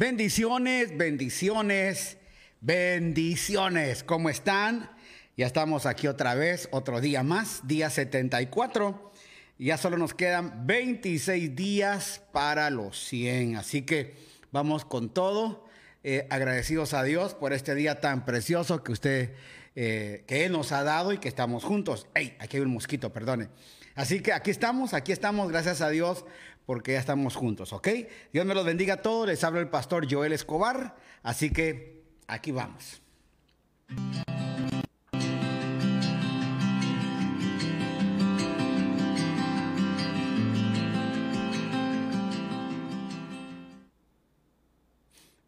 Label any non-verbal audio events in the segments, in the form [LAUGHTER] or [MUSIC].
Bendiciones, bendiciones, bendiciones. ¿Cómo están? Ya estamos aquí otra vez, otro día más, día 74. Ya solo nos quedan 26 días para los 100. Así que vamos con todo. Eh, agradecidos a Dios por este día tan precioso que usted, eh, que Él nos ha dado y que estamos juntos. ¡Ey! Aquí hay un mosquito, perdone. Así que aquí estamos, aquí estamos, gracias a Dios porque ya estamos juntos, ¿ok? Dios me los bendiga a todos. Les habla el pastor Joel Escobar. Así que aquí vamos.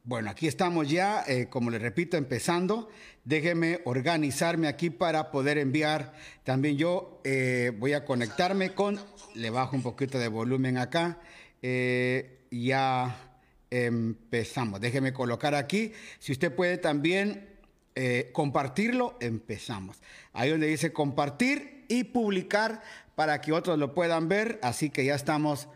Bueno, aquí estamos ya, eh, como les repito, empezando. Déjenme organizarme aquí para poder enviar. También yo eh, voy a conectarme con, le bajo un poquito de volumen acá. Eh, ya empezamos. Déjeme colocar aquí. Si usted puede también compartirlo, empezamos. Ahí donde dice compartir y publicar para que otros lo puedan ver. Así que ya estamos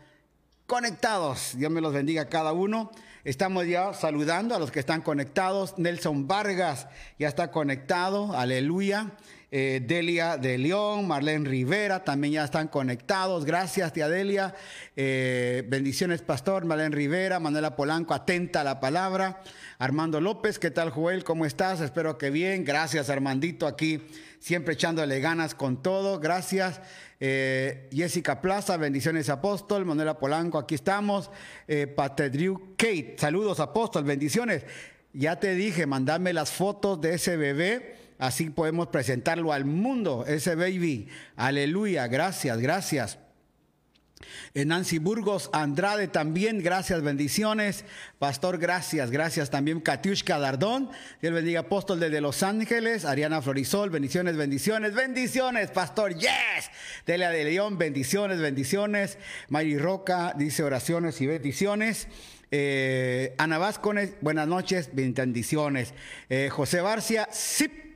conectados. Dios me los bendiga a cada uno. Estamos ya saludando a los que están conectados. Nelson Vargas ya está conectado. Aleluya. Eh, Delia de León, Marlene Rivera también ya están conectados. Gracias, tía Delia. Eh, bendiciones, pastor. Marlene Rivera, Manuela Polanco, atenta a la palabra. Armando López, ¿qué tal, Joel? ¿Cómo estás? Espero que bien. Gracias, Armandito, aquí siempre echándole ganas con todo. Gracias. Eh, Jessica Plaza, bendiciones apóstol, Manuela Polanco, aquí estamos, eh, Patedriu Kate, saludos apóstol, bendiciones. Ya te dije, mandame las fotos de ese bebé, así podemos presentarlo al mundo, ese baby. Aleluya, gracias, gracias. Nancy Burgos, Andrade también, gracias, bendiciones. Pastor, gracias, gracias también. Katiushka Dardón, Dios bendiga, apóstol desde Los Ángeles. Ariana Florisol, bendiciones, bendiciones, bendiciones, Pastor, yes. Delia de León, bendiciones, bendiciones. Mari Roca dice oraciones y bendiciones. Eh, Ana Vázquez, buenas noches, bendiciones. Eh, José Barcia, sí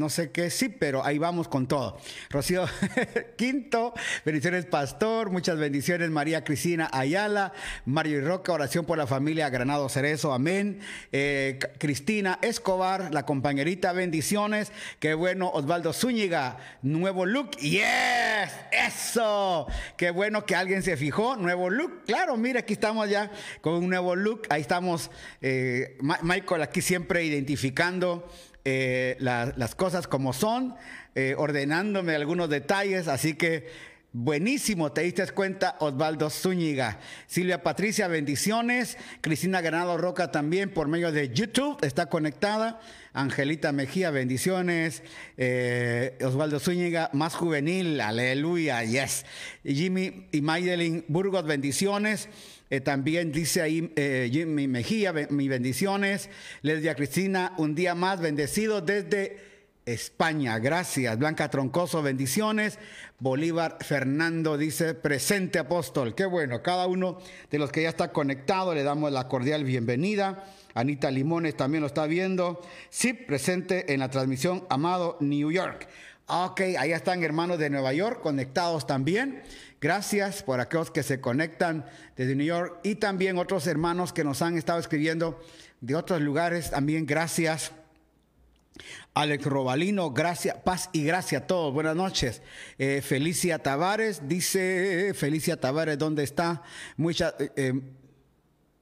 no sé qué, sí, pero ahí vamos con todo. Rocío [LAUGHS] Quinto, bendiciones Pastor, muchas bendiciones María Cristina Ayala, Mario y Roca, oración por la familia Granado Cerezo, amén. Eh, Cristina Escobar, la compañerita, bendiciones. Qué bueno, Osvaldo Zúñiga, nuevo look, yes, eso. Qué bueno que alguien se fijó, nuevo look. Claro, mira, aquí estamos ya con un nuevo look. Ahí estamos, eh, Michael aquí siempre identificando eh, las cosas como son, eh, ordenándome algunos detalles, así que buenísimo, te diste cuenta, Osvaldo Zúñiga. Silvia Patricia, bendiciones. Cristina Granado Roca también por medio de YouTube está conectada. Angelita Mejía, bendiciones. Eh, Osvaldo Zúñiga, más juvenil, aleluya, yes. Jimmy y Maydelin Burgos, bendiciones. Eh, también dice ahí eh, Jimmy Mejía, mis bendiciones. Leslia Cristina, un día más bendecido desde España. Gracias. Blanca Troncoso, bendiciones. Bolívar Fernando dice, presente apóstol. Qué bueno. Cada uno de los que ya está conectado le damos la cordial bienvenida. Anita Limones también lo está viendo. Sí, presente en la transmisión, amado New York. Ok, ahí están hermanos de Nueva York conectados también. Gracias por aquellos que se conectan desde New York y también otros hermanos que nos han estado escribiendo de otros lugares. También gracias. Alex Robalino, gracias, paz y gracia a todos. Buenas noches. Eh, Felicia Tavares, dice Felicia Tavares, ¿dónde está? Mucha, eh, eh,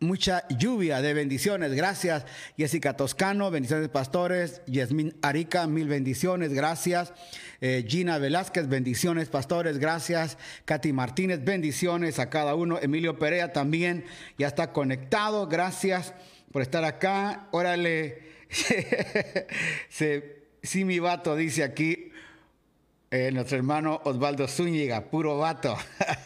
mucha lluvia de bendiciones. Gracias, Jessica Toscano, bendiciones pastores. Yasmin Arica, mil bendiciones, gracias. Eh, Gina Velázquez, bendiciones pastores, gracias. Katy Martínez, bendiciones a cada uno. Emilio Perea también ya está conectado, gracias por estar acá. Órale, [LAUGHS] sí, mi vato dice aquí, eh, nuestro hermano Osvaldo Zúñiga, puro vato.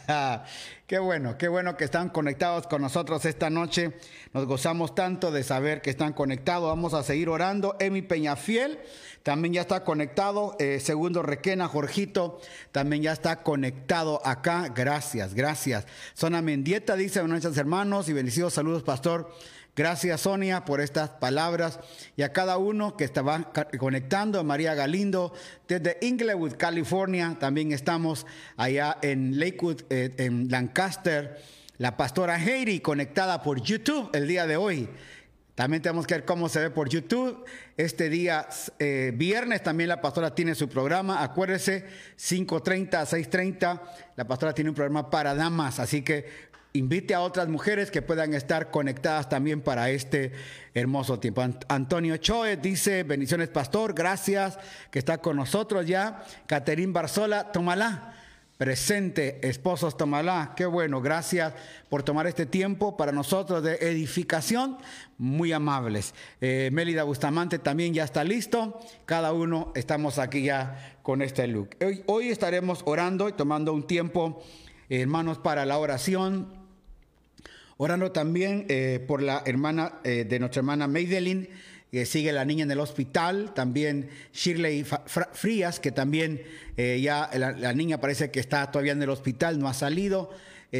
[LAUGHS] qué bueno, qué bueno que están conectados con nosotros esta noche. Nos gozamos tanto de saber que están conectados. Vamos a seguir orando. Emi Peñafiel también ya está conectado. Eh, segundo Requena, Jorgito, también ya está conectado acá. Gracias, gracias. Zona Mendieta dice, buenas noches hermanos y bendecidos saludos, pastor. Gracias Sonia por estas palabras y a cada uno que estaba conectando, María Galindo desde Inglewood, California, también estamos allá en Lakewood, eh, en Lancaster, la pastora Heidi conectada por YouTube el día de hoy. También tenemos que ver cómo se ve por YouTube. Este día, eh, viernes, también la pastora tiene su programa. Acuérdese, 5.30 a 6.30, la pastora tiene un programa para damas. Así que invite a otras mujeres que puedan estar conectadas también para este hermoso tiempo. Antonio Choe dice, bendiciones pastor, gracias que está con nosotros ya. Caterín Barzola, tómala presente, esposos Tomalá. Qué bueno, gracias por tomar este tiempo para nosotros de edificación, muy amables. Eh, Mélida Bustamante también ya está listo, cada uno estamos aquí ya con este look. Hoy, hoy estaremos orando y tomando un tiempo, hermanos, para la oración. Orando también eh, por la hermana eh, de nuestra hermana Maydelin que sigue la niña en el hospital, también Shirley Frías, que también eh, ya la, niña parece que está todavía en el hospital, no ha salido.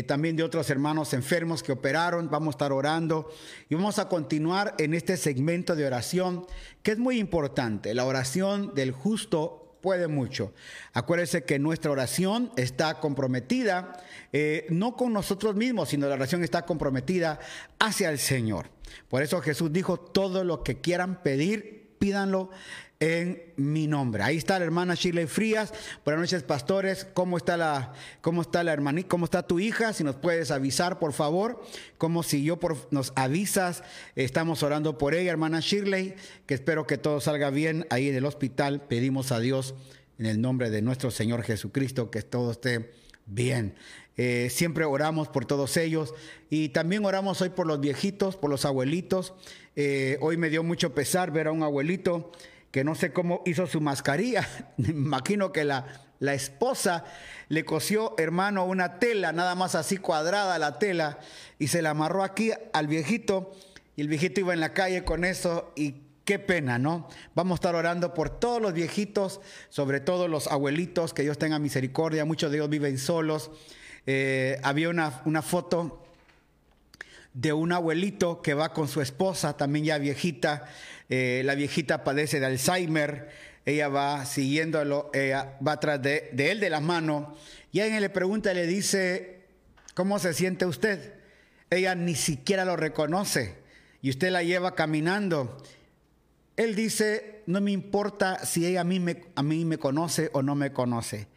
También de otros hermanos enfermos que operaron, vamos a estar orando y vamos a continuar en este segmento de oración que es muy importante. La oración del justo puede mucho. Acuérdense que nuestra oración está comprometida, eh, no con nosotros mismos, sino la oración está comprometida hacia el Señor. Por eso Jesús dijo, todo lo que quieran pedir, pídanlo en mi nombre. Ahí está la hermana Shirley Frías. Buenas noches, pastores. ¿Cómo está la, cómo está la hermanita? ¿Cómo está tu hija? Si nos puedes avisar, por favor. Como si yo por, nos avisas, estamos orando por ella, hermana Shirley, que espero que todo salga bien ahí en el hospital. Pedimos a Dios en el nombre de nuestro Señor Jesucristo que todo esté bien. Eh, siempre oramos por todos ellos y también oramos hoy por los viejitos, por los abuelitos. Eh, hoy me dio mucho pesar ver a un abuelito que no sé cómo hizo su mascarilla. [LAUGHS] me imagino que la, la esposa le cosió, hermano, una tela, nada más así cuadrada la tela, y se la amarró aquí al viejito. Y el viejito iba en la calle con eso y Qué pena, ¿no? Vamos a estar orando por todos los viejitos, sobre todo los abuelitos, que Dios tenga misericordia. Muchos de ellos viven solos. Eh, había una, una foto de un abuelito que va con su esposa, también ya viejita. Eh, la viejita padece de Alzheimer. Ella va siguiéndolo, va atrás de, él de la mano. Y alguien le pregunta, le dice, ¿cómo se siente usted? Ella ni siquiera lo reconoce. Y usted la lleva caminando. Él dice, no me importa si ella a mí me, a mí me conoce o no me conoce.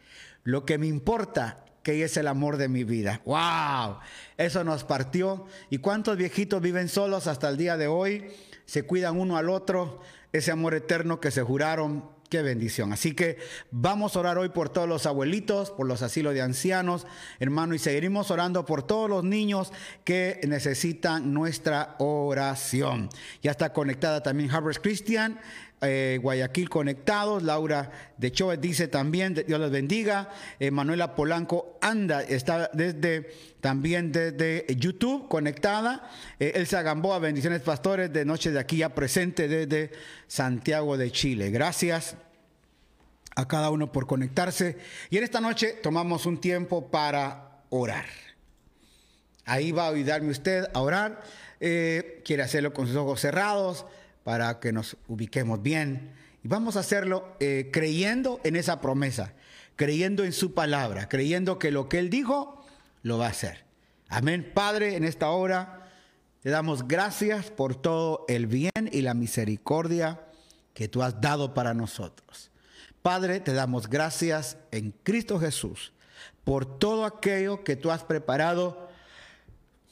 Lo que me importa que ella es el amor de mi vida. ¡Wow! Eso nos partió. ¿Y cuántos viejitos viven solos hasta el día de hoy? Se cuidan uno al otro. Ese amor eterno que se juraron Qué bendición. Así que vamos a orar hoy por todos los abuelitos, por los asilos de ancianos, hermano, y seguiremos orando por todos los niños que necesitan nuestra oración. Ya está conectada también Harvard Christian. Eh, Guayaquil conectados, Laura de Choe dice también, Dios les bendiga, eh, Manuela Polanco anda, está desde también desde YouTube conectada, eh, Elsa Gamboa, bendiciones pastores de noche de aquí ya presente desde Santiago de Chile. Gracias a cada uno por conectarse. Y en esta noche tomamos un tiempo para orar. Ahí va a ayudarme usted a orar, quiere hacerlo con sus ojos cerrados para que nos ubiquemos bien. Y vamos a hacerlo eh, creyendo en esa promesa, creyendo en su palabra, creyendo que lo que Él dijo, lo va a hacer. Amén. Padre, en esta hora te damos gracias por todo el bien y la misericordia que tú has dado para nosotros. Padre, te damos gracias en Cristo Jesús por todo aquello que tú has preparado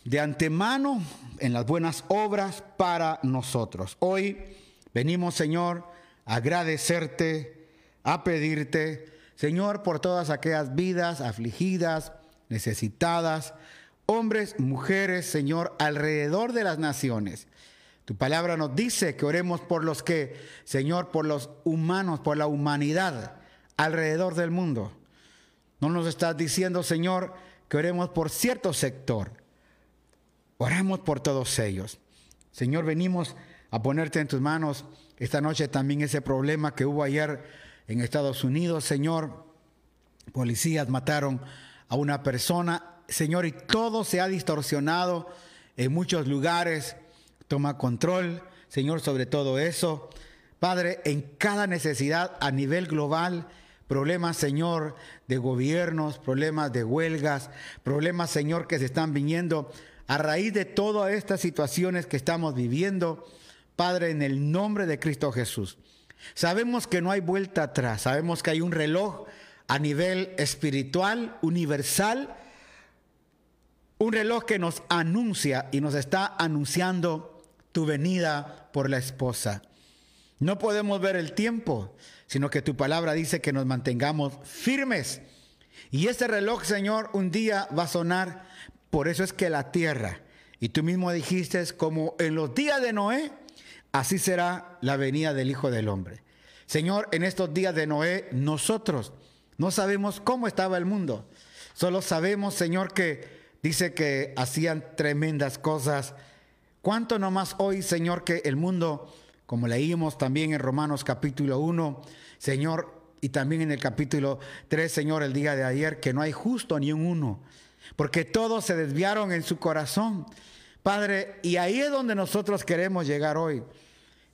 de antemano en las buenas obras para nosotros. Hoy venimos, Señor, a agradecerte, a pedirte, Señor, por todas aquellas vidas afligidas, necesitadas, hombres, mujeres, Señor, alrededor de las naciones. Tu palabra nos dice que oremos por los que, Señor, por los humanos, por la humanidad alrededor del mundo. No nos estás diciendo, Señor, que oremos por cierto sector Oramos por todos ellos. Señor, venimos a ponerte en tus manos esta noche también ese problema que hubo ayer en Estados Unidos, Señor. Policías mataron a una persona, Señor, y todo se ha distorsionado en muchos lugares. Toma control, Señor, sobre todo eso. Padre, en cada necesidad a nivel global, problemas, Señor, de gobiernos, problemas de huelgas, problemas, Señor, que se están viniendo a raíz de todas estas situaciones que estamos viviendo, Padre, en el nombre de Cristo Jesús. Sabemos que no hay vuelta atrás, sabemos que hay un reloj a nivel espiritual, universal, un reloj que nos anuncia y nos está anunciando tu venida por la esposa. No podemos ver el tiempo, sino que tu palabra dice que nos mantengamos firmes. Y ese reloj, Señor, un día va a sonar. Por eso es que la tierra, y tú mismo dijiste, como en los días de Noé, así será la venida del Hijo del Hombre. Señor, en estos días de Noé, nosotros no sabemos cómo estaba el mundo. Solo sabemos, Señor, que dice que hacían tremendas cosas. ¿Cuánto nomás hoy, Señor, que el mundo como leímos también en Romanos capítulo 1, Señor, y también en el capítulo 3, Señor, el día de ayer, que no hay justo ni un uno, porque todos se desviaron en su corazón. Padre, y ahí es donde nosotros queremos llegar hoy.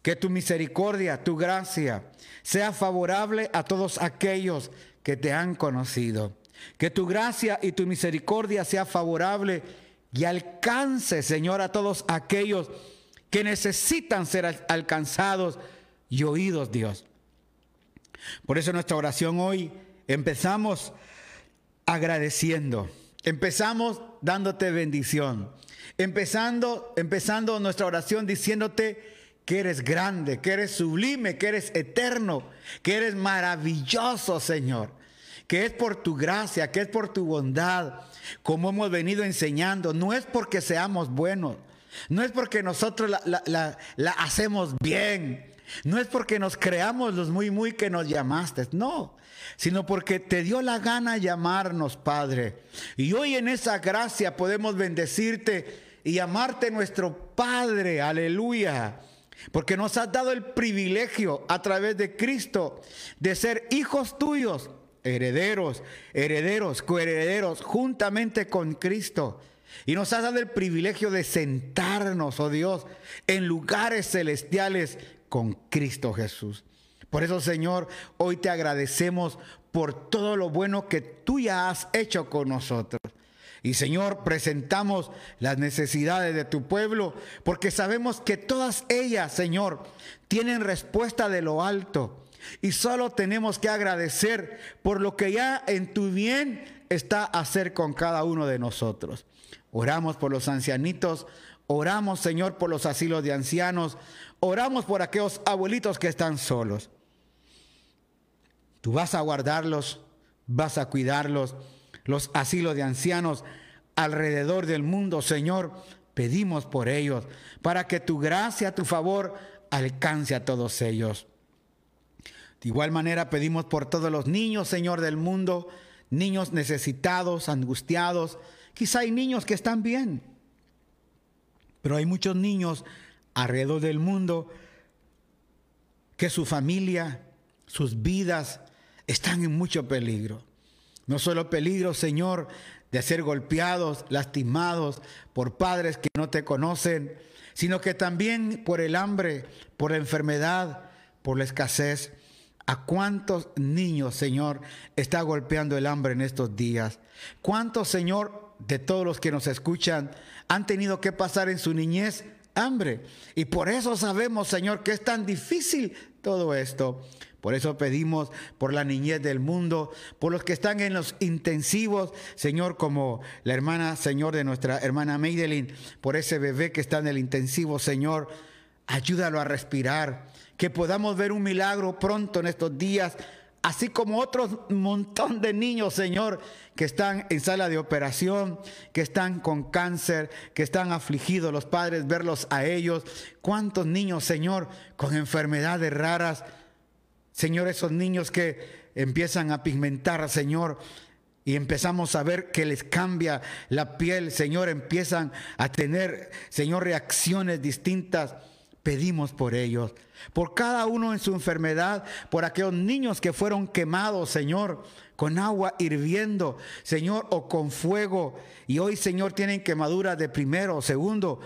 Que tu misericordia, tu gracia, sea favorable a todos aquellos que te han conocido. Que tu gracia y tu misericordia sea favorable y alcance, Señor, a todos aquellos que necesitan ser alcanzados y oídos, Dios. Por eso nuestra oración hoy empezamos agradeciendo, empezamos dándote bendición, empezando, empezando nuestra oración diciéndote que eres grande, que eres sublime, que eres eterno, que eres maravilloso, Señor, que es por tu gracia, que es por tu bondad, como hemos venido enseñando, no es porque seamos buenos, no es porque nosotros la, hacemos bien. No es porque nos creamos los muy, muy que nos llamaste. No, sino porque te dio la gana llamarnos, Padre. Y hoy en esa gracia podemos bendecirte y llamarte nuestro Padre. Aleluya. Porque nos has dado el privilegio a través de Cristo de ser hijos tuyos, herederos, herederos, coherederos, juntamente con Cristo. Y nos has dado el privilegio de sentarnos, oh Dios, en lugares celestiales con Cristo Jesús. Por eso, Señor, hoy te agradecemos por todo lo bueno que tú ya has hecho con nosotros. Y Señor, presentamos las necesidades de tu pueblo, porque sabemos que todas ellas, Señor, tienen respuesta de lo alto. Y solo tenemos que agradecer por lo que ya en tu bien está hacer con cada uno de nosotros. Oramos por los ancianitos, oramos Señor por los asilos de ancianos, oramos por aquellos abuelitos que están solos. Tú vas a guardarlos, vas a cuidarlos, los asilos de ancianos alrededor del mundo, Señor, pedimos por ellos, para que tu gracia, tu favor alcance a todos ellos. De igual manera pedimos por todos los niños, Señor, del mundo, niños necesitados, angustiados, Quizá hay niños que están bien, pero hay muchos niños alrededor del mundo que su familia, sus vidas están en mucho peligro. No solo peligro, Señor, de ser golpeados, lastimados por padres que no te conocen, sino que también por el hambre, por la enfermedad, por la escasez. ¿A cuántos niños, Señor, está golpeando el hambre en estos días? ¿Cuántos, Señor, de todos los que nos escuchan han tenido que pasar en su niñez hambre. Y por eso sabemos, Señor, que es tan difícil todo esto. Por eso pedimos por la niñez del mundo, por los que están en los intensivos, Señor, como la hermana, Señor, de nuestra hermana Maydelin, por ese bebé que está en el intensivo, Señor, ayúdalo a respirar, que podamos ver un milagro pronto en estos días así como otros montón de niños, Señor, que están en sala de operación, que están con cáncer, que están afligidos, los padres, verlos a ellos. ¿Cuántos niños, Señor, con enfermedades raras? Señor, esos niños que empiezan a pigmentar, Señor, y empezamos a ver que les cambia la piel, Señor, empiezan a tener, Señor, reacciones distintas pedimos por ellos, por cada uno en su enfermedad, por aquellos niños que fueron quemados, Señor, con agua hirviendo, Señor, o con fuego, y hoy, Señor, tienen quemaduras de primero o segundo,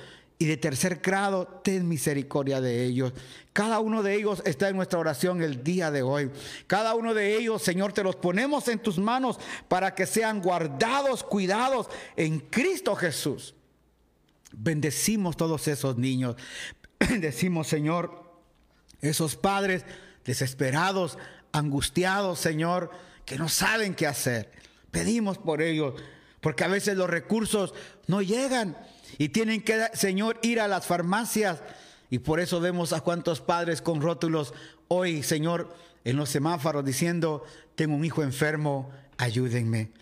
y de tercer grado, ten misericordia de ellos. Cada uno de ellos está en nuestra oración el día de hoy. Cada uno de ellos, Señor, te los ponemos en tus manos para que sean guardados, cuidados en Cristo Jesús. Bendecimos todos esos niños. [CLEARS THROAT] Bendecimos, Señor, esos padres desesperados, angustiados, Señor, que no saben qué hacer. Pedimos por ellos, porque a veces los recursos no llegan y tienen que, Señor, ir a las farmacias. Y por eso vemos a cuántos padres con rótulos hoy, Señor, en los semáforos diciendo, tengo un hijo enfermo, ayúdenme.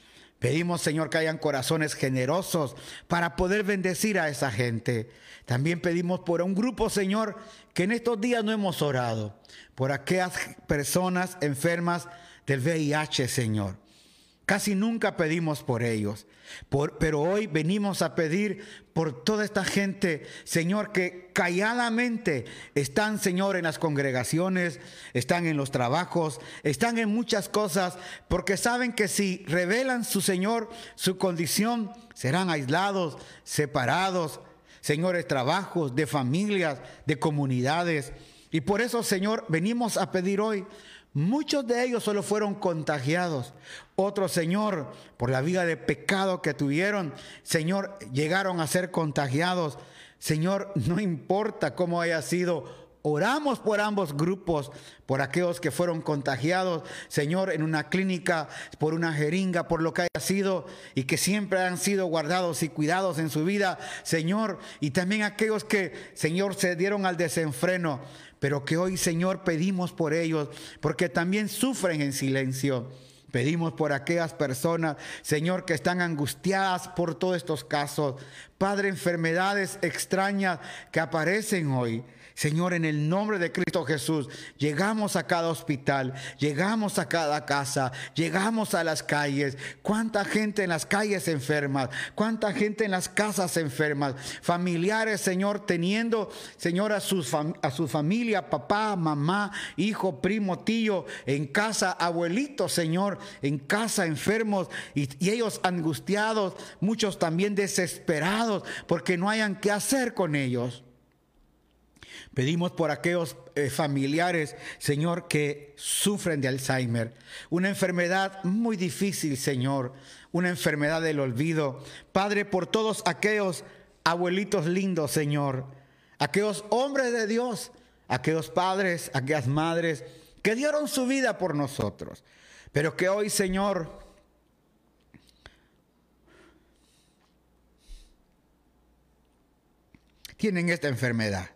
Pedimos, Señor, que hayan corazones generosos para poder bendecir a esa gente. También pedimos por un grupo, Señor, que en estos días no hemos orado, por aquellas personas enfermas del VIH, Señor. Casi nunca pedimos por ellos, pero hoy venimos a pedir por toda esta gente, Señor, que calladamente están, Señor, en las congregaciones, están en los trabajos, están en muchas cosas, porque saben que si revelan su Señor, su condición, serán aislados, separados, señores, trabajos, de familias, de comunidades. Y por eso, Señor, venimos a pedir hoy Muchos de ellos solo fueron contagiados. Otros, Señor, por la vida de pecado que tuvieron, Señor, llegaron a ser contagiados. Señor, no importa cómo haya sido Oramos por ambos grupos, por aquellos que fueron contagiados, Señor, en una clínica, por una jeringa, por lo que haya sido y que siempre han sido guardados y cuidados en su vida, Señor, y también aquellos que, Señor, se dieron al desenfreno pero que hoy, Señor, pedimos por ellos, porque también sufren en silencio. Pedimos por aquellas personas, Señor, que están angustiadas por todos estos casos. Padre, enfermedades extrañas que aparecen hoy. Señor, en el nombre de Cristo Jesús, llegamos a cada hospital, llegamos a cada casa, llegamos a las calles. ¿Cuánta gente en las calles enferma? ¿Cuánta gente en las casas enferma? Familiares, Señor, teniendo, Señor, a, a su familia, papá, mamá, hijo, primo, tío, en casa, abuelitos, Señor, en casa enfermos y ellos angustiados, muchos también desesperados porque no hayan qué hacer con ellos. Pedimos por aquellos eh, familiares, Señor, que sufren de Alzheimer. Una enfermedad muy difícil, Señor. Una enfermedad del olvido. Padre, por todos aquellos abuelitos lindos, Señor. Aquellos hombres de Dios. Aquellos padres, aquellas madres que dieron su vida por nosotros. Pero que hoy, Señor, tienen esta enfermedad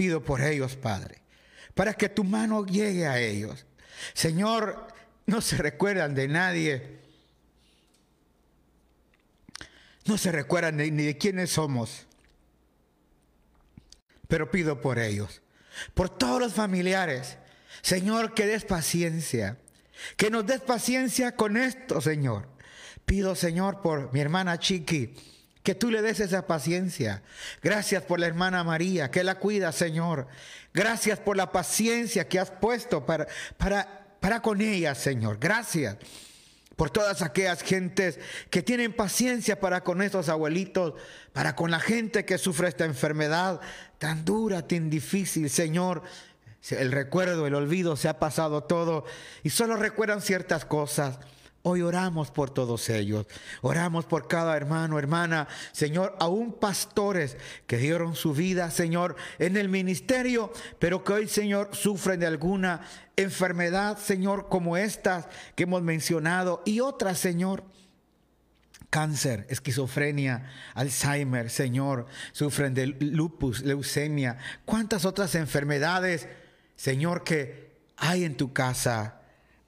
pido por ellos, Padre, para que tu mano llegue a ellos. Señor, no se recuerdan de nadie. No se recuerdan ni de quiénes somos. Pero pido por ellos, por todos los familiares. Señor, que des paciencia. Que nos des paciencia con esto, Señor. Pido, Señor, por mi hermana Chiqui que tú le des esa paciencia. Gracias por la hermana María, que la cuida, Señor. Gracias por la paciencia que has puesto para, para, para con ella, Señor. Gracias por todas aquellas gentes que tienen paciencia para con estos abuelitos, para con la gente que sufre esta enfermedad tan dura, tan difícil, Señor. El recuerdo, el olvido, se ha pasado todo y solo recuerdan ciertas cosas. Hoy oramos por todos ellos. Oramos por cada hermano, hermana, Señor, aún pastores que dieron su vida, Señor, en el ministerio, pero que hoy, Señor, sufren de alguna enfermedad, Señor, como estas que hemos mencionado y otras, Señor. Cáncer, esquizofrenia, Alzheimer, Señor, sufren de lupus, leucemia. ¿Cuántas otras enfermedades, Señor, que hay en tu casa?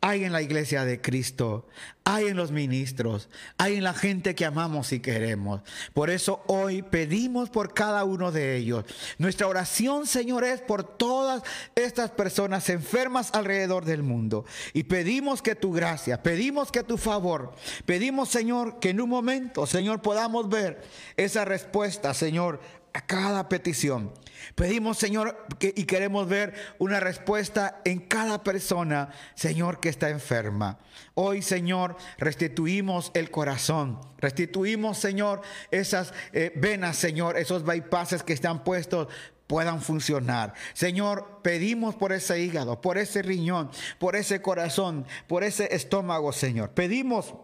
Hay en la iglesia de Cristo, hay en los ministros, hay en la gente que amamos y queremos. Por eso hoy pedimos por cada uno de ellos. Nuestra oración, Señor, es por todas estas personas enfermas alrededor del mundo. Y pedimos que tu gracia, pedimos que tu favor, pedimos, Señor, que en un momento, Señor, podamos ver esa respuesta, Señor, a cada petición. Pedimos, Señor, y queremos ver una respuesta en cada persona, Señor, que está enferma. Hoy, Señor, restituimos el corazón. Restituimos, Señor, esas eh, venas, Señor, esos bypasses que están puestos puedan funcionar. Señor, pedimos por ese hígado, por ese riñón, por ese corazón, por ese estómago, Señor. Pedimos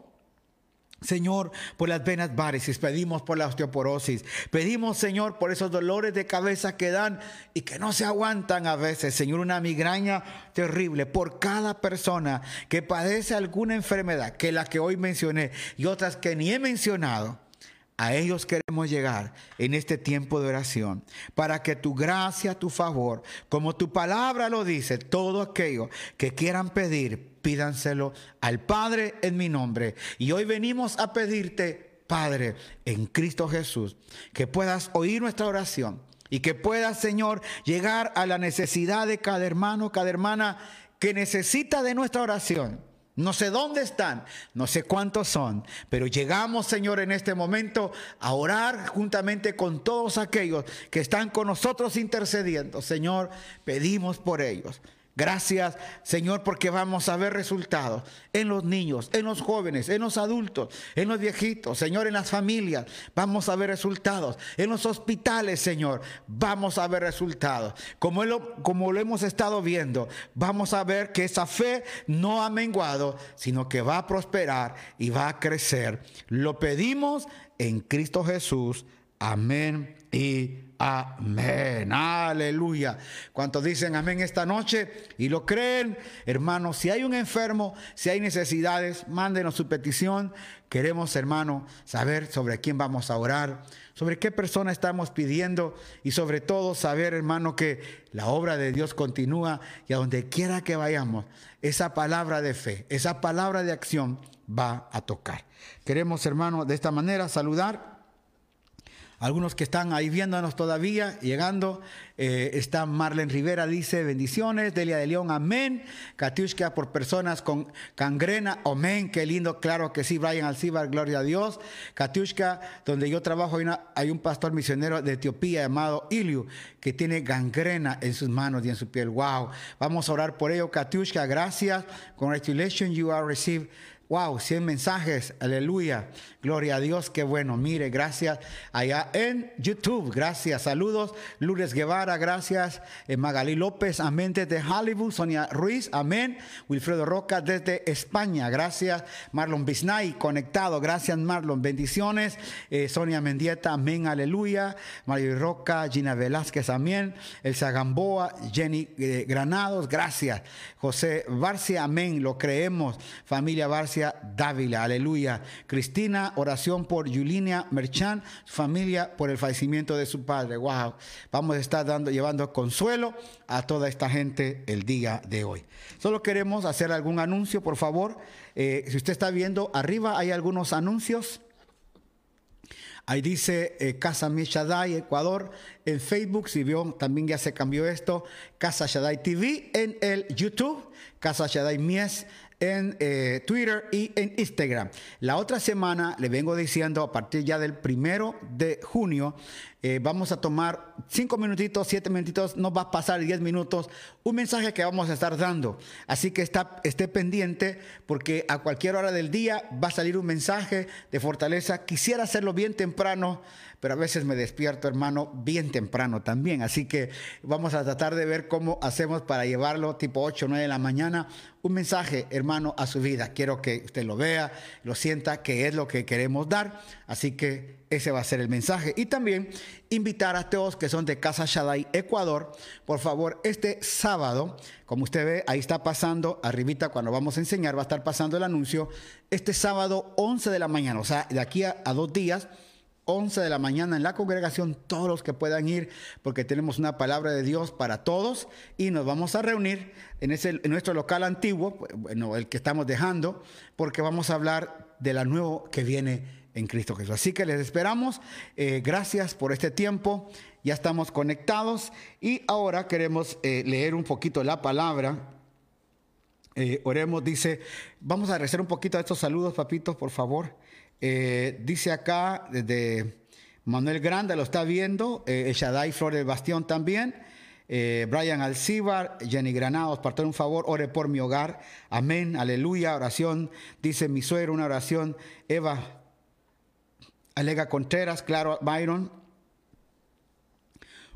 Señor, por las venas varices, pedimos por la osteoporosis, pedimos, Señor, por esos dolores de cabeza que dan y que no se aguantan a veces, Señor, una migraña terrible, por cada persona que padece alguna enfermedad, que la que hoy mencioné y otras que ni he mencionado. A ellos queremos llegar en este tiempo de oración para que tu gracia, tu favor, como tu palabra lo dice, todo aquello que quieran pedir, pídanselo al Padre en mi nombre. Y hoy venimos a pedirte, Padre, en Cristo Jesús, que puedas oír nuestra oración y que puedas, Señor, llegar a la necesidad de cada hermano, cada hermana que necesita de nuestra oración no sé dónde están, no sé cuántos son, pero llegamos, Señor, en este momento a orar juntamente con todos aquellos que están con nosotros intercediendo. Señor, pedimos por ellos. Gracias, Señor, porque vamos a ver resultados en los niños, en los jóvenes, en los adultos, en los viejitos, Señor, en las familias. Vamos a ver resultados. En los hospitales, Señor, vamos a ver resultados. Como lo, como lo hemos estado viendo, vamos a ver que esa fe no ha menguado, sino que va a prosperar y va a crecer. Lo pedimos en Cristo Jesús. Amén y Amén, aleluya. ¿Cuántos dicen amén esta noche y lo creen? Hermanos, si hay un enfermo, si hay necesidades, mándenos su petición. Queremos, hermano, saber sobre quién vamos a orar, sobre qué persona estamos pidiendo y sobre todo saber, hermano, que la obra de Dios continúa y a donde quiera que vayamos, esa palabra de fe, esa palabra de acción va a tocar. Queremos, hermano, de esta manera saludar algunos que están ahí viéndonos todavía, llegando, eh, está Marlene Rivera, dice bendiciones, Delia de León, amén. Katiushka por personas con gangrena, amén, qué lindo, claro que sí, Brian Alcibar, gloria a Dios. Katiushka, donde yo trabajo, hay, hay un pastor misionero de Etiopía llamado Iliu, que tiene gangrena en sus manos y en su piel. Wow, vamos a orar por ello, Katiushka, gracias. Congratulations, you are received Wow, 100 mensajes, aleluya. Gloria a Dios, qué bueno. Mire, gracias allá en YouTube. Gracias, saludos. Lourdes Guevara, gracias. Eh, Magalí López, amén desde Hollywood. Sonia Ruiz, amén. Wilfredo Roca desde España, gracias. Marlon Bisnay, conectado, gracias Marlon. Bendiciones. Eh, Sonia Mendieta, amén, aleluya. Mario Roca, Gina Velázquez, amén. Elsa Gamboa, Jenny eh, Granados, gracias. José Barcia, amén, lo creemos. Familia Barcia Dávila, aleluya. Cristina, oración por Yulinia Merchan, su familia por el fallecimiento de su padre. Wow, vamos a estar dando, llevando consuelo a toda esta gente el día de hoy. Solo queremos hacer algún anuncio, por favor. Eh, si usted está viendo, arriba hay algunos anuncios. Ahí dice eh, Casa Mi Ecuador. En Facebook, si vio, también ya se cambió esto. Casa Shaddai TV. En el YouTube, Casa Shaddai Mies en eh, Twitter y en Instagram. La otra semana, le vengo diciendo, a partir ya del primero de junio, eh, vamos a tomar cinco minutitos, siete minutitos, no va a pasar diez minutos, un mensaje que vamos a estar dando. Así que está, esté pendiente porque a cualquier hora del día va a salir un mensaje de fortaleza. Quisiera hacerlo bien temprano pero a veces me despierto, hermano, bien temprano también. Así que vamos a tratar de ver cómo hacemos para llevarlo tipo 8 o 9 de la mañana. Un mensaje, hermano, a su vida. Quiero que usted lo vea, lo sienta, que es lo que queremos dar. Así que ese va a ser el mensaje. Y también invitar a todos que son de Casa Shaddai, Ecuador, por favor, este sábado, como usted ve, ahí está pasando, arribita cuando vamos a enseñar, va a estar pasando el anuncio, este sábado 11 de la mañana, o sea, de aquí a dos días 11 de la mañana en la congregación, todos los que puedan ir, porque tenemos una palabra de Dios para todos y nos vamos a reunir en, ese, en nuestro local antiguo, bueno, el que estamos dejando, porque vamos a hablar de la nuevo que viene en Cristo Jesús. Así que les esperamos. Eh, gracias por este tiempo. Ya estamos conectados y ahora queremos eh, leer un poquito la palabra. Eh, oremos, dice, vamos a rezar un poquito de estos saludos, papitos, por favor. Eh, dice acá desde Manuel Grande lo está viendo, eh, Flores Bastión también. Eh, Brian Alcibar, Jenny Granados, para un favor, ore por mi hogar. Amén, aleluya, oración. Dice mi suegro, una oración. Eva Alega Contreras, claro, Byron.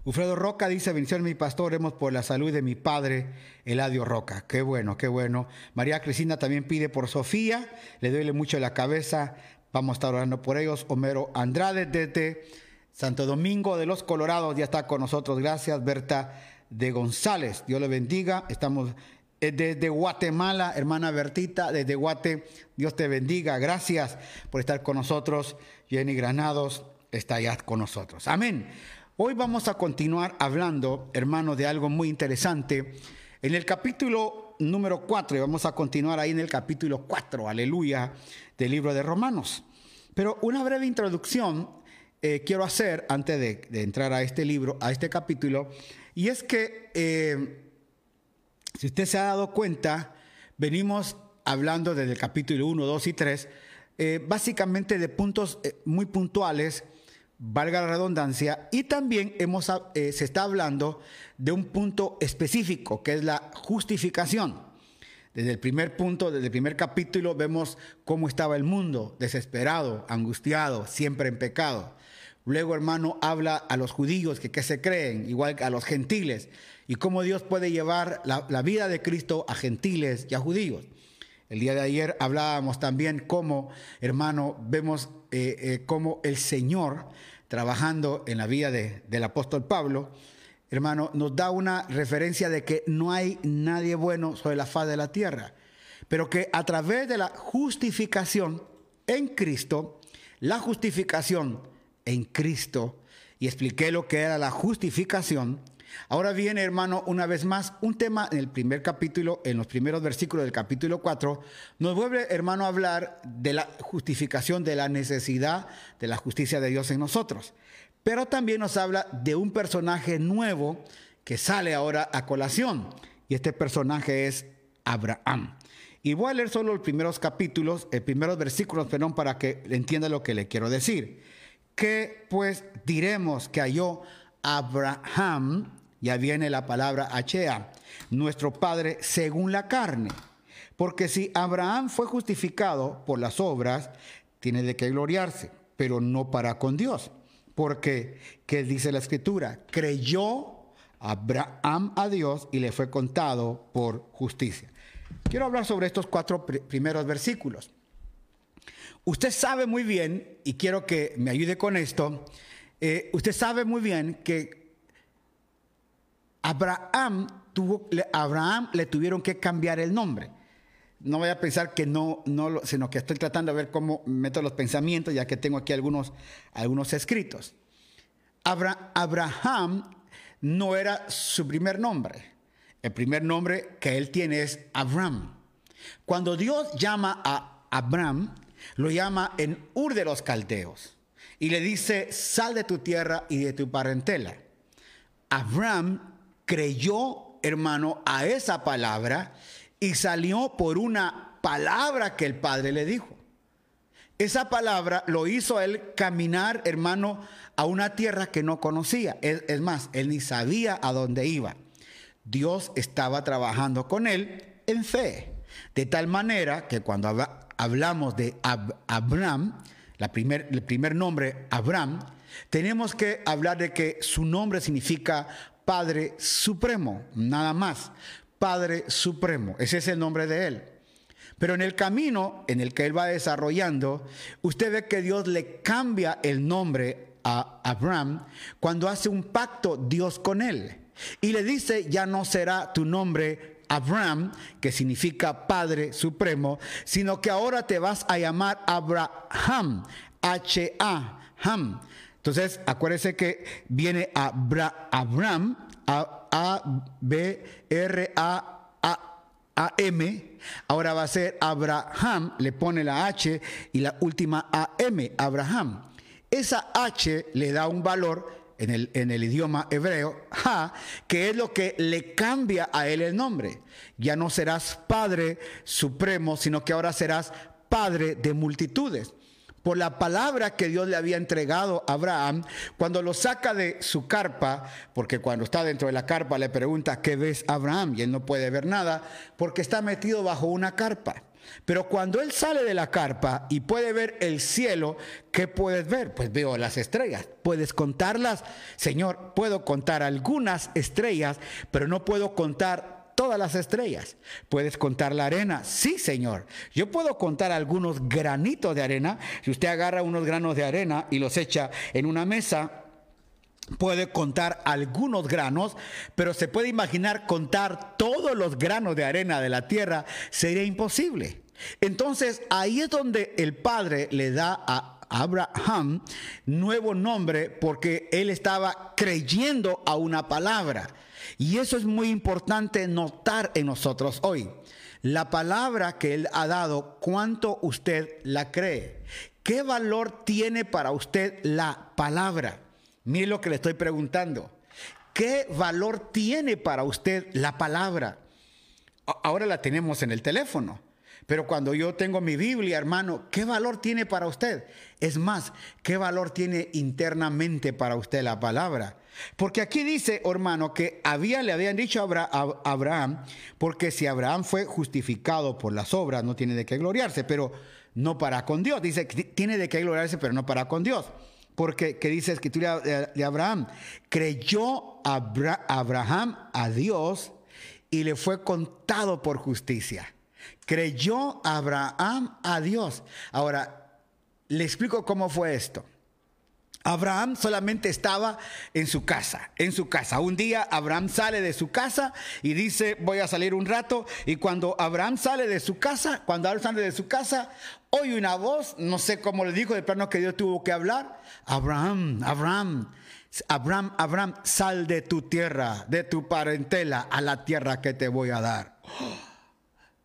Ufredo Roca dice, bendición mi pastor, oremos por la salud de mi padre, Eladio Roca. Qué bueno, qué bueno. María Cristina también pide por Sofía, le duele mucho la cabeza, vamos a estar orando por ellos. Homero Andrade desde Santo Domingo de los Colorados ya está con nosotros. Gracias, Berta de González. Dios le bendiga. Estamos eh, desde Guatemala, hermana Bertita, desde Guate. Dios te bendiga. Gracias por estar con nosotros. Jenny Granados está ya con nosotros. Amén. Hoy vamos a continuar hablando, hermano, de algo muy interesante. En el capítulo número 4, y vamos a continuar ahí en el capítulo 4, aleluya, del libro de Romanos. Pero una breve introducción eh, quiero hacer antes de, entrar a este libro, a este capítulo, y es que, eh, si usted se ha dado cuenta, venimos hablando desde el capítulo 1, 2 y 3, eh, básicamente de puntos muy puntuales, valga la redundancia, y también hemos, se está hablando de un punto específico, que es la justificación. Desde el primer punto, desde el primer capítulo, vemos cómo estaba el mundo, desesperado, angustiado, siempre en pecado. Luego, hermano, habla a los judíos que, que se creen, igual que a los gentiles, y cómo Dios puede llevar la, vida de Cristo a gentiles y a judíos. El día de ayer hablábamos también cómo, hermano, vemos eh, eh, cómo el Señor, trabajando en la vida del apóstol Pablo, hermano, nos da una referencia de que no hay nadie bueno sobre la faz de la tierra, pero que a través de la justificación en Cristo, la justificación en Cristo y expliqué lo que era la justificación. Ahora viene, hermano, una vez más, un tema en el primer capítulo, en los primeros versículos del capítulo 4, nos vuelve, hermano, a hablar de la justificación, de la necesidad de la justicia de Dios en nosotros. Pero también nos habla de un personaje nuevo que sale ahora a colación. Y este personaje es Abraham. Y voy a leer solo los primeros capítulos, los primeros versículos, perdón, para que entienda lo que le quiero decir. ¿Qué pues diremos que halló Abraham? Ya viene la palabra Hea, nuestro padre según la carne. Porque si Abraham fue justificado por las obras, tiene de qué gloriarse, pero no para con Dios. Porque, ¿qué dice la escritura? Creyó Abraham a Dios y le fue contado por justicia. Quiero hablar sobre estos cuatro primeros versículos. Usted sabe muy bien, y quiero que me ayude con esto, eh, usted sabe muy bien que Abraham, tuvo, Abraham le tuvieron que cambiar el nombre. No voy a pensar que no, no sino que estoy tratando de ver cómo meto los pensamientos, ya que tengo aquí algunos, algunos escritos. Abraham no era su primer nombre. El primer nombre que él tiene es Abraham. Cuando Dios llama a Abraham, lo llama en Ur de los Caldeos y le dice, sal de tu tierra y de tu parentela. Abraham creyó, hermano, a esa palabra y salió por una palabra que el Padre le dijo. Esa palabra lo hizo él caminar, hermano, a una tierra que no conocía. Es, más, él ni sabía a dónde iba. Dios estaba trabajando con él en fe. De tal manera que cuando hablamos de Abraham, el primer nombre, Abraham, tenemos que hablar de que su nombre significa Padre Supremo, nada más. Padre Supremo, ese es el nombre de él. Pero en el camino en el que él va desarrollando, usted ve que Dios le cambia el nombre a Abraham cuando hace un pacto Dios con él. Y le dice, ya no será tu nombre Abraham, que significa Padre Supremo, sino que ahora te vas a llamar Abraham, H-A-Ham. Entonces, acuérdese que viene Abraham, A-B-R-A-A-M. Ahora va a ser Abraham, le pone la H y la última A-M, Abraham. Esa H le da un valor en el, en el idioma hebreo, ha, que es lo que le cambia a él el nombre. Ya no serás Padre Supremo, sino que ahora serás Padre de multitudes. Por la palabra que Dios le había entregado a Abraham, cuando lo saca de su carpa, porque cuando está dentro de la carpa le pregunta, ¿qué ves Abraham? Y él no puede ver nada porque está metido bajo una carpa. Pero cuando él sale de la carpa y puede ver el cielo, ¿qué puedes ver? Pues veo las estrellas. ¿Puedes contarlas? Señor, puedo contar algunas estrellas, pero no puedo contar todas las estrellas. ¿Puedes contar la arena? Sí, Señor. Yo puedo contar algunos granitos de arena. Si usted agarra unos granos de arena y los echa en una mesa, puede contar algunos granos, pero se puede imaginar contar todos los granos de arena de la tierra sería imposible. Entonces ahí es donde el Padre le da a Abraham nuevo nombre porque él estaba creyendo a una palabra. Y eso es muy importante notar en nosotros hoy. La palabra que él ha dado, ¿cuánto usted la cree? ¿Qué valor tiene para usted la palabra? Mire lo que le estoy preguntando. ¿Qué valor tiene para usted la palabra? Ahora la tenemos en el teléfono. Pero cuando yo tengo mi Biblia, hermano, ¿qué valor tiene para usted? Es más, ¿qué valor tiene internamente para usted la palabra? Porque aquí dice, hermano, que había, le habían dicho a Abraham, porque si Abraham fue justificado por las obras, no tiene de qué gloriarse, pero no para con Dios. Dice, tiene de qué gloriarse, pero no para con Dios. Porque que dice escritura de Abraham, creyó Abraham a Dios y le fue contado por justicia. Creyó Abraham a Dios. Ahora, le explico cómo fue esto. Abraham solamente estaba en su casa, en su casa. Un día Abraham sale de su casa y dice, voy a salir un rato. Y cuando Abraham sale de su casa, cuando Abraham sale de su casa, oye una voz, no sé cómo le dijo de plano que Dios tuvo que hablar. Abraham, Abraham, Abraham, Abraham, sal de tu tierra, de tu parentela, a la tierra que te voy a dar.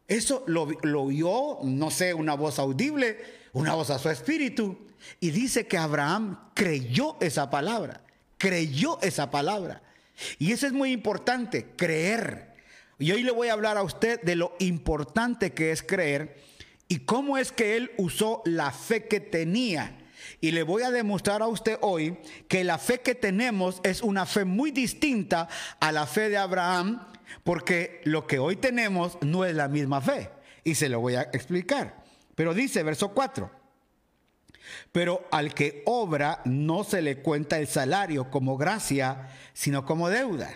Eso lo, lo oyó, no sé, una voz audible, una voz a su espíritu. Y dice que Abraham creyó esa palabra, creyó esa palabra. Y eso es muy importante, creer. Y hoy le voy a hablar a usted de lo importante que es creer y cómo es que él usó la fe que tenía. Y le voy a demostrar a usted hoy que la fe que tenemos es una fe muy distinta a la fe de Abraham, porque lo que hoy tenemos no es la misma fe. Y se lo voy a explicar. Pero dice, verso 4, pero al que obra no se le cuenta el salario como gracia, sino como deuda.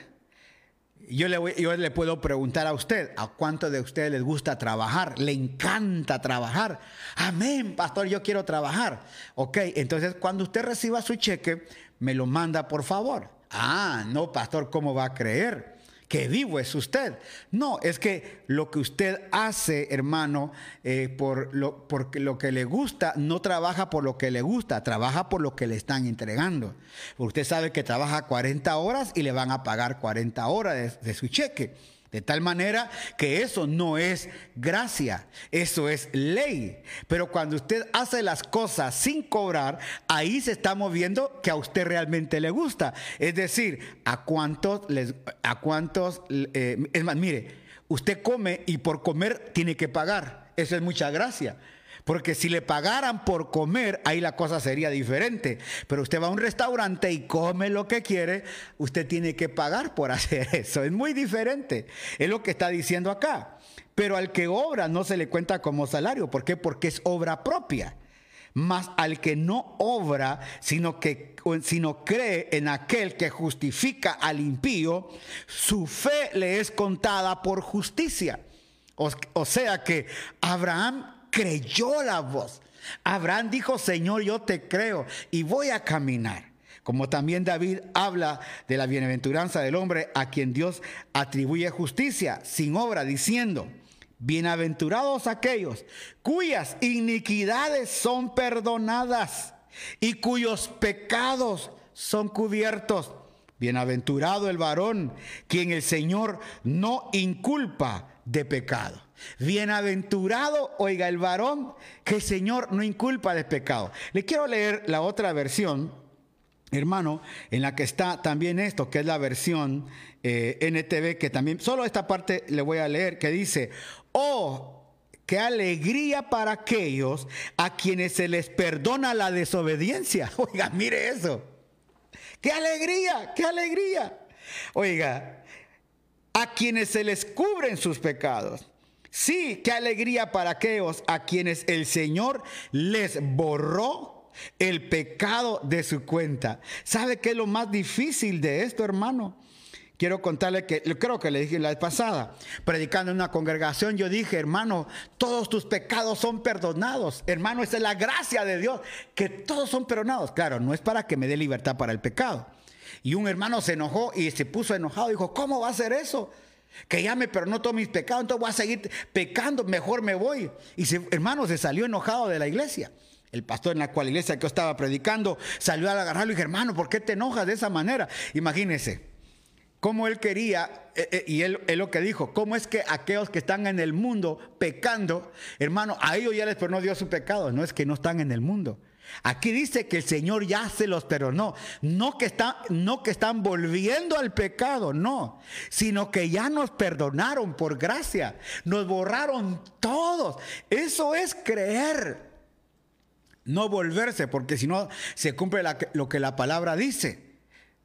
Yo le, yo le puedo preguntar a usted, ¿a cuánto de ustedes les gusta trabajar? ¿Le encanta trabajar? Amén, pastor, yo quiero trabajar. Ok, entonces cuando usted reciba su cheque, me lo manda por favor. Ah, no, pastor, ¿cómo va a creer? Que vivo es usted. No, es que lo que usted hace, hermano, eh, por, lo, lo que le gusta, no trabaja por lo que le gusta, trabaja por lo que le están entregando. Usted sabe que trabaja 40 horas y le van a pagar 40 horas de su cheque. De tal manera que eso no es gracia, eso es ley. Pero cuando usted hace las cosas sin cobrar, ahí se está moviendo que a usted realmente le gusta. Es decir, a cuántos, les, a cuántos, eh, es más, mire, usted come y por comer tiene que pagar. Eso es mucha gracia. Porque si le pagaran por comer, ahí la cosa sería diferente. Pero usted va a un restaurante y come lo que quiere, usted tiene que pagar por [LAUGHS] hacer eso. Es muy diferente. Es lo que está diciendo acá. Pero al que obra no se le cuenta como salario. ¿Por qué? Porque es obra propia. Más al que no obra, sino que sino cree en aquel que justifica al impío, su fe le es contada por justicia. O sea que Abraham creyó la voz. Abraham dijo, Señor, yo te creo y voy a caminar. Como también David habla de la bienaventuranza del hombre a quien Dios atribuye justicia sin obra, diciendo, bienaventurados aquellos cuyas iniquidades son perdonadas y cuyos pecados son cubiertos. Bienaventurado el varón, quien el Señor no inculpa de pecado. Bienaventurado, oiga, el varón que el Señor no inculpa de pecado. Le quiero leer la otra versión, hermano, en la que está también esto, que es la versión eh, NTV, que también, solo esta parte le voy a leer, que dice, oh, qué alegría para aquellos a quienes se les perdona la desobediencia. [LAUGHS] Oiga, mire eso. Qué alegría, qué alegría. Oiga, a quienes se les cubren sus pecados. Sí, qué alegría para aquellos a quienes el Señor les borró el pecado de su cuenta. ¿Sabe qué es lo más difícil de esto, hermano? Quiero contarle que, creo que le dije la vez pasada, predicando en una congregación, yo dije, hermano, todos tus pecados son perdonados. Hermano, esa es la gracia de Dios, que todos son perdonados. Claro, no es para que me dé libertad para el pecado. Y un hermano se enojó y se puso enojado. Dijo, ¿cómo va a ser eso? Que ya me perdonó todos mis pecados, entonces voy a seguir pecando, mejor me voy. Y se, hermano se salió enojado de la iglesia. El pastor en la cual iglesia que yo estaba predicando salió a agarrarlo y dije, hermano, ¿por qué te enojas de esa manera? Imagínese, cómo él quería, eh, eh, y él, es lo que dijo, cómo es que aquellos que están en el mundo pecando, hermano, a ellos ya les perdonó Dios su pecado, no es que no están en el mundo. Aquí dice que el Señor ya se los perdonó, no que, están, no que están volviendo al pecado, no, sino que ya nos perdonaron por gracia, nos borraron todos. Eso es creer, no volverse, porque si no se cumple lo que la palabra dice.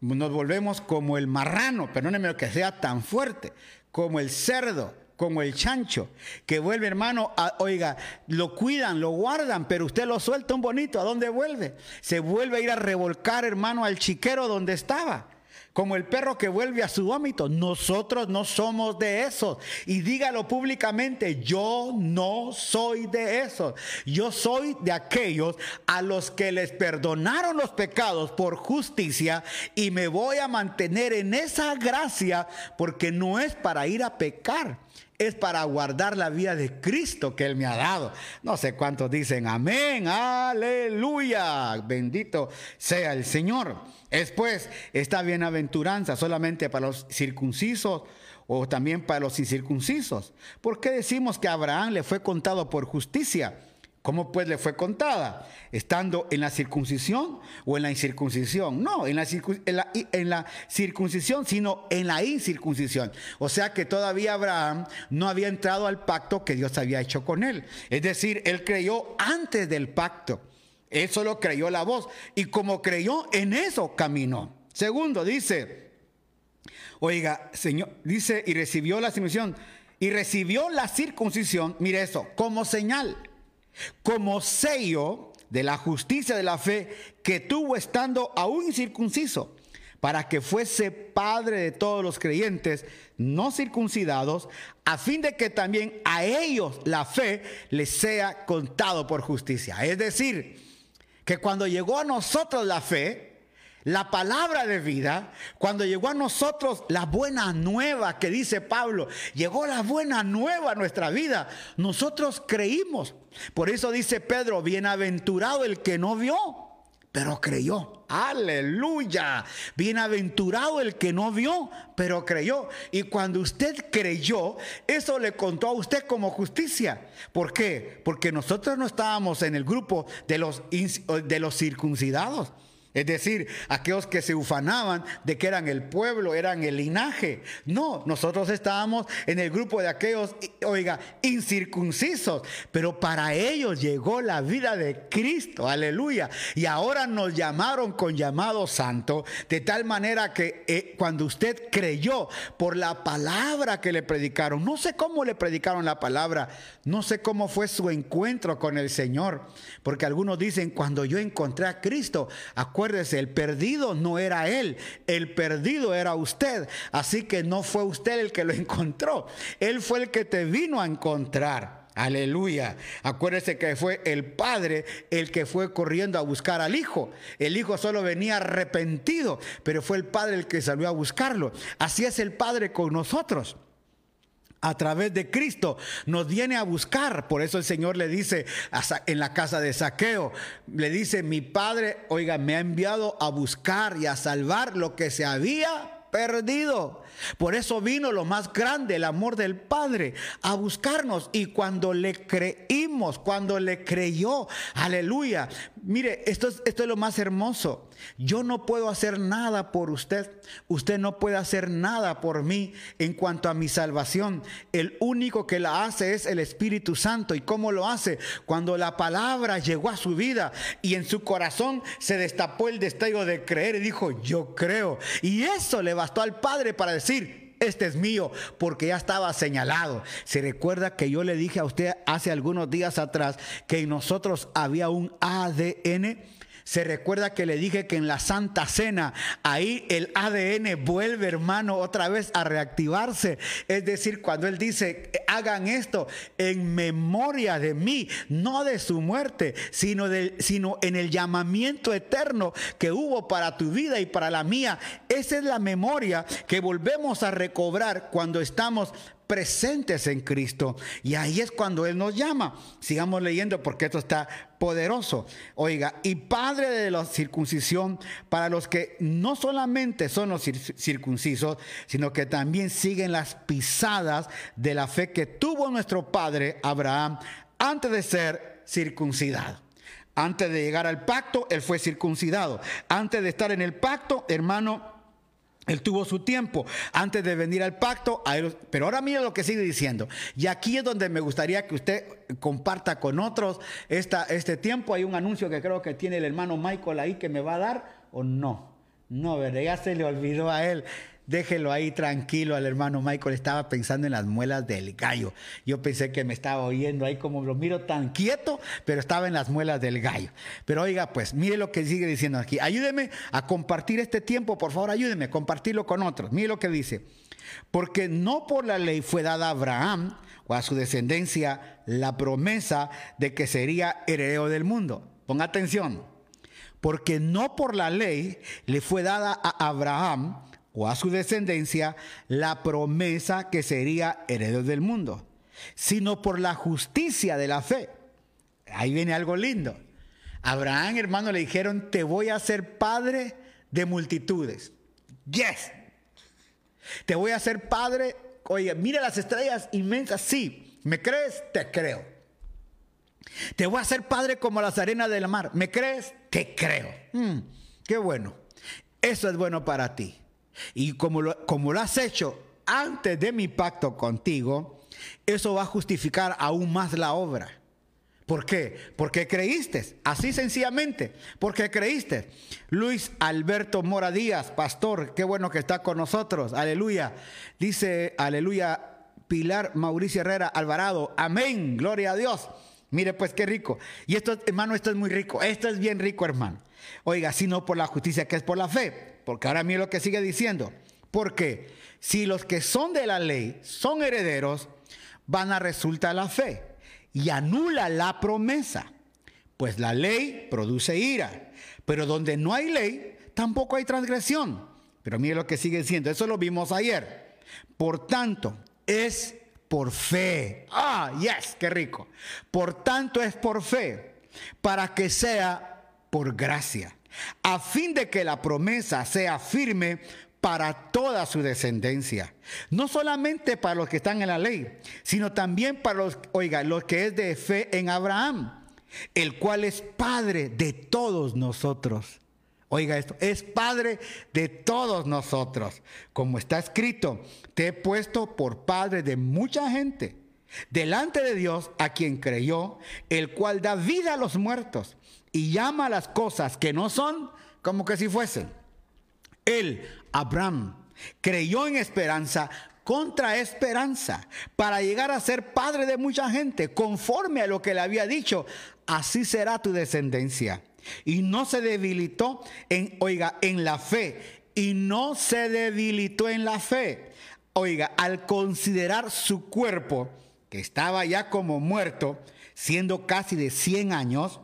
Nos volvemos como el marrano, perdóneme que sea tan fuerte, como el cerdo, como el chancho, que vuelve hermano, oiga, lo cuidan, lo guardan, pero usted lo suelta un bonito, ¿a dónde vuelve? Se vuelve a ir a revolcar hermano al chiquero donde estaba como el perro que vuelve a su vómito. Nosotros no somos de esos. Y dígalo públicamente, yo no soy de esos. Yo soy de aquellos a los que les perdonaron los pecados por justicia y me voy a mantener en esa gracia porque no es para ir a pecar es para guardar la vida de Cristo que Él me ha dado. No sé cuántos dicen amén, aleluya, bendito sea el Señor. Después, esta bienaventuranza solamente para los circuncisos o también para los incircuncisos. ¿Por qué decimos que a Abraham le fue contado por justicia? ¿Cómo pues le fue contada? ¿Estando en la circuncisión o en la incircuncisión? No, en la, circuncisión, sino en la incircuncisión. O sea que todavía Abraham no había entrado al pacto que Dios había hecho con él. Es decir, él creyó antes del pacto. Él solo creyó la voz. Y como creyó, en eso caminó. Segundo, dice, oiga, Señor, dice, y recibió la circuncisión. Y recibió la circuncisión, mire eso, como señal como sello de la justicia de la fe que tuvo estando aún incircunciso, para que fuese padre de todos los creyentes no circuncidados, a fin de que también a ellos la fe les sea contado por justicia. Es decir, que cuando llegó a nosotros la fe, la palabra de vida, cuando llegó a nosotros la buena nueva que dice Pablo, llegó la buena nueva a nuestra vida, nosotros creímos. Por eso dice Pedro, bienaventurado el que no vio, pero creyó. Aleluya. Bienaventurado el que no vio, pero creyó. Y cuando usted creyó, eso le contó a usted como justicia. ¿Por qué? Porque nosotros no estábamos en el grupo de los, de los circuncidados. Es decir, aquellos que se ufanaban de que eran el pueblo, eran el linaje. No, nosotros estábamos en el grupo de aquellos, oiga, incircuncisos. Pero para ellos llegó la vida de Cristo, aleluya. Y ahora nos llamaron con llamado santo, de tal manera que eh, cuando usted creyó por la palabra que le predicaron, no sé cómo le predicaron la palabra, no sé cómo fue su encuentro con el Señor, porque algunos dicen, cuando yo encontré a Cristo, acuérdense Acuérdese, el perdido no era él, el perdido era usted. Así que no fue usted el que lo [LAUGHS] encontró, él fue el que te vino a encontrar. Aleluya. Acuérdese que fue el padre el que fue corriendo a buscar al hijo. El hijo solo venía arrepentido, pero fue el padre el que salió a buscarlo. Así es el padre con nosotros a través de Cristo nos viene a buscar. Por eso el Señor le dice en la casa de saqueo, le dice, mi Padre, oiga, me ha enviado a buscar y a salvar lo que se había perdido. Por eso vino lo más grande, el amor del Padre, a buscarnos. Y cuando le creímos, cuando le creyó, aleluya. Mire, esto es, esto es lo más hermoso. Yo no puedo hacer nada por usted. Usted no puede hacer nada por mí en cuanto a mi salvación. El único que la hace es el Espíritu Santo. ¿Y cómo lo hace? Cuando la palabra llegó a su vida y en su corazón se destapó el destello de creer y dijo, yo creo. Y eso le bastó al Padre para decir, este es mío, porque ya estaba señalado. Se recuerda que yo le dije a usted hace algunos días atrás que en nosotros había un ADN se recuerda que le dije que en la Santa Cena, ahí el ADN vuelve, hermano, otra vez a reactivarse. Es decir, cuando Él dice, hagan esto en memoria de mí, no de su muerte, sino, de, sino en el llamamiento eterno que hubo para tu vida y para la mía. Esa es la memoria que volvemos a recobrar cuando estamos presentes en Cristo. Y ahí es cuando Él nos llama. Sigamos leyendo porque esto está poderoso. Oiga, y Padre de la circuncisión para los que no solamente son los circuncisos, sino que también siguen las pisadas de la fe que tuvo nuestro Padre Abraham antes de ser circuncidado. Antes de llegar al pacto, Él fue circuncidado. Antes de estar en el pacto, hermano, él tuvo su tiempo antes de venir al pacto, pero ahora mira lo que sigue diciendo. Y aquí es donde me gustaría que usted comparta con otros esta, este tiempo. Hay un anuncio que creo que tiene el hermano Michael ahí que me va a dar o no. No, ¿verdad? Ya se le olvidó a él. Déjelo ahí tranquilo al hermano Michael. Estaba pensando en las muelas del gallo. Yo pensé que me estaba oyendo ahí como lo miro tan quieto, pero estaba en las muelas del gallo. Pero oiga, pues mire lo que sigue diciendo aquí. Ayúdeme a compartir este tiempo, por favor, ayúdeme a compartirlo con otros. Mire lo que dice. Porque no por la ley fue dada a Abraham o a su descendencia la promesa de que sería heredero del mundo. Ponga atención. Porque no por la ley le fue dada a Abraham o a su descendencia la promesa que sería heredero del mundo, sino por la justicia de la fe. Ahí viene algo lindo. Abraham, hermano, le dijeron, te voy a hacer padre de multitudes. Yes. Te voy a hacer padre, oye, mira las estrellas inmensas, sí. ¿Me crees? Te creo. Te voy a hacer padre como las arenas del mar. ¿Me crees? Te creo. Mm, qué bueno. Eso es bueno para ti. Y como lo, como lo has hecho antes de mi pacto contigo, eso va a justificar aún más la obra. ¿Por qué? Porque creíste, así sencillamente, porque creíste. Luis Alberto Mora Díaz, pastor, qué bueno que está con nosotros, aleluya. Dice, aleluya, Pilar Mauricio Herrera Alvarado, amén, gloria a Dios. Mire pues qué rico. Y esto, hermano, esto es muy rico, esto es bien rico, hermano. Oiga, sino por la justicia que es por la fe. Porque ahora mire lo que sigue diciendo. Porque si los que son de la ley son herederos, van a resultar la fe y anula la promesa. Pues la ley produce ira. Pero donde no hay ley, tampoco hay transgresión. Pero mire lo que sigue diciendo. Eso lo vimos ayer. Por tanto, es por fe. Ah, yes, qué rico. Por tanto, es por fe. Para que sea por gracia a fin de que la promesa sea firme para toda su descendencia. No solamente para los que están en la ley, sino también para los, oiga, los que es de fe en Abraham, el cual es padre de todos nosotros. Oiga esto, es padre de todos nosotros. Como está escrito, te he puesto por padre de mucha gente delante de Dios a quien creyó, el cual da vida a los muertos y llama a las cosas que no son como que si fuesen. Él, Abraham, creyó en esperanza contra esperanza para llegar a ser padre de mucha gente, conforme a lo que le había dicho, así será tu descendencia. Y no se debilitó en, oiga, en la fe, y no se debilitó en la fe. Oiga, al considerar su cuerpo, que estaba ya como muerto, siendo casi de 100 años,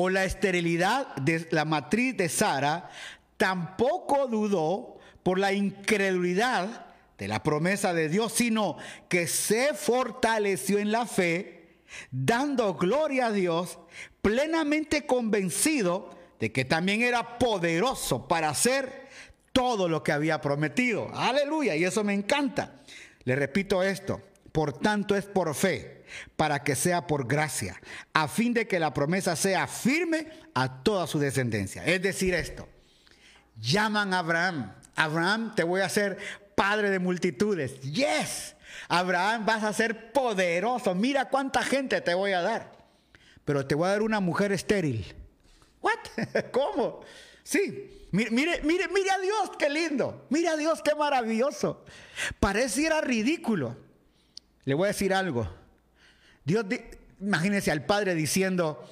o la esterilidad de la matriz de Sara, tampoco dudó por la incredulidad de la promesa de Dios, sino que se fortaleció en la fe, dando gloria a Dios, plenamente convencido de que también era poderoso para hacer todo lo que había prometido. Aleluya, y eso me encanta. Le repito esto, por tanto es por fe, para que sea por gracia, a fin de que la promesa sea firme a toda su descendencia. Es decir, esto, llaman a Abraham, Abraham, te voy a hacer padre de multitudes. Yes, Abraham, vas a ser poderoso. Mira cuánta gente te voy a dar. Pero te voy a dar una mujer estéril. ¿What? [LAUGHS] ¿Cómo? Sí. Mire, mire, mire, mire a Dios, qué lindo. Mire a Dios, qué maravilloso. Pareciera ridículo. Le voy a decir algo. Dios, imagínense al padre diciendo,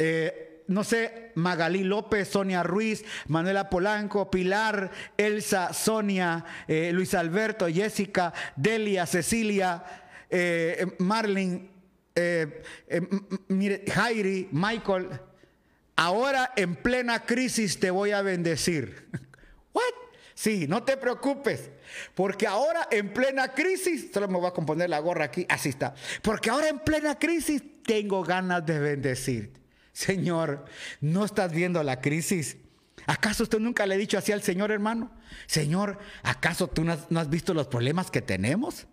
eh, no sé, Magalí López, Sonia Ruiz, Manuela Polanco, Pilar, Elsa, Sonia, eh, Luis Alberto, Jessica, Delia, Cecilia, eh, Marlene, mire, Jairi, Michael. Ahora en plena crisis te voy a bendecir. [LAUGHS] ¿What? Sí, no te preocupes. Porque ahora en plena crisis, solo me voy a componer la gorra aquí, así está. Porque ahora en plena crisis tengo ganas de bendecir. Señor, ¿no estás viendo la crisis? ¿Acaso usted nunca le ha dicho así al Señor, hermano? Señor, ¿acaso tú no has, no has visto los problemas que tenemos?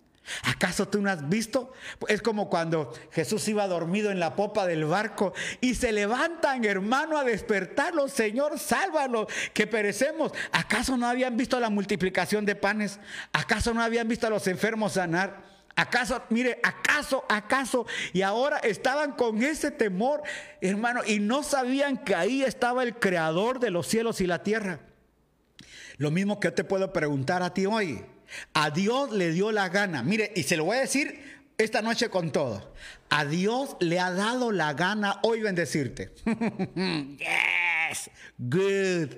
¿Acaso tú no has visto? Es como cuando Jesús iba dormido en la popa del barco y se levantan, hermano, a despertarlo. Señor, sálvalo, que perecemos. ¿Acaso no habían visto la multiplicación de panes? ¿Acaso no habían visto a los enfermos sanar? ¿Acaso, mire, acaso, acaso? Y ahora estaban con ese temor, hermano, y no sabían que ahí estaba el creador de los cielos y la tierra. Lo mismo que te puedo preguntar a ti hoy. A Dios le dio la gana. Mire, y se lo voy a decir esta noche con todo. A Dios le ha dado la gana hoy bendecirte. [LAUGHS] yes, good.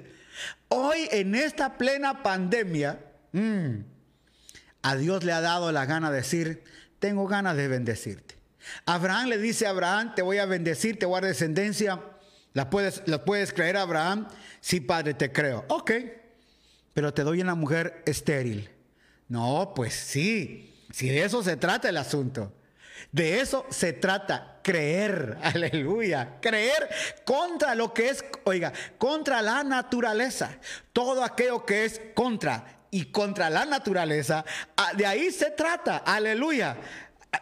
Hoy en esta plena pandemia, mm, a Dios le ha dado la gana de decir, tengo ganas de bendecirte. Abraham le dice a Abraham, te voy a bendecir, te voy a dar descendencia. ¿La puedes, ¿La puedes creer, Abraham? Sí, padre, te creo. Ok, pero te doy una mujer estéril. No, pues sí, si de eso se trata el asunto. De eso se trata, creer, [LAUGHS] aleluya, creer contra lo que es, oiga, contra la naturaleza, todo aquello que es contra y contra la naturaleza, ah, de ahí se trata, aleluya.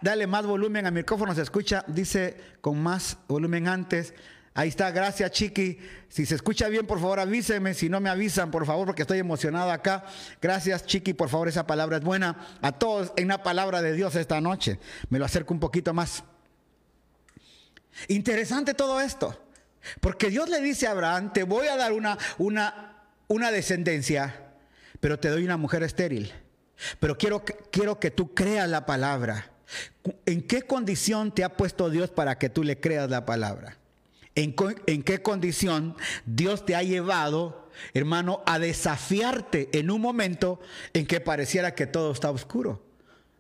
Dale más volumen al micrófono, se escucha, dice con más volumen antes. Ahí está, gracias Chiqui. Si se escucha bien, por favor avíseme. Si no me avisan, por favor, porque estoy emocionado acá. Gracias Chiqui, por favor, esa palabra es buena. A todos en la palabra de Dios esta noche. Me lo acerco un poquito más. Interesante todo esto. Porque Dios le dice a Abraham, te voy a dar una, una, una descendencia, pero te doy una mujer estéril. Pero quiero, quiero que tú creas la palabra. ¿En qué condición te ha puesto Dios para que tú le creas la palabra? ¿En, qué condición Dios te ha llevado, hermano, a desafiarte en un momento en que pareciera que todo está oscuro?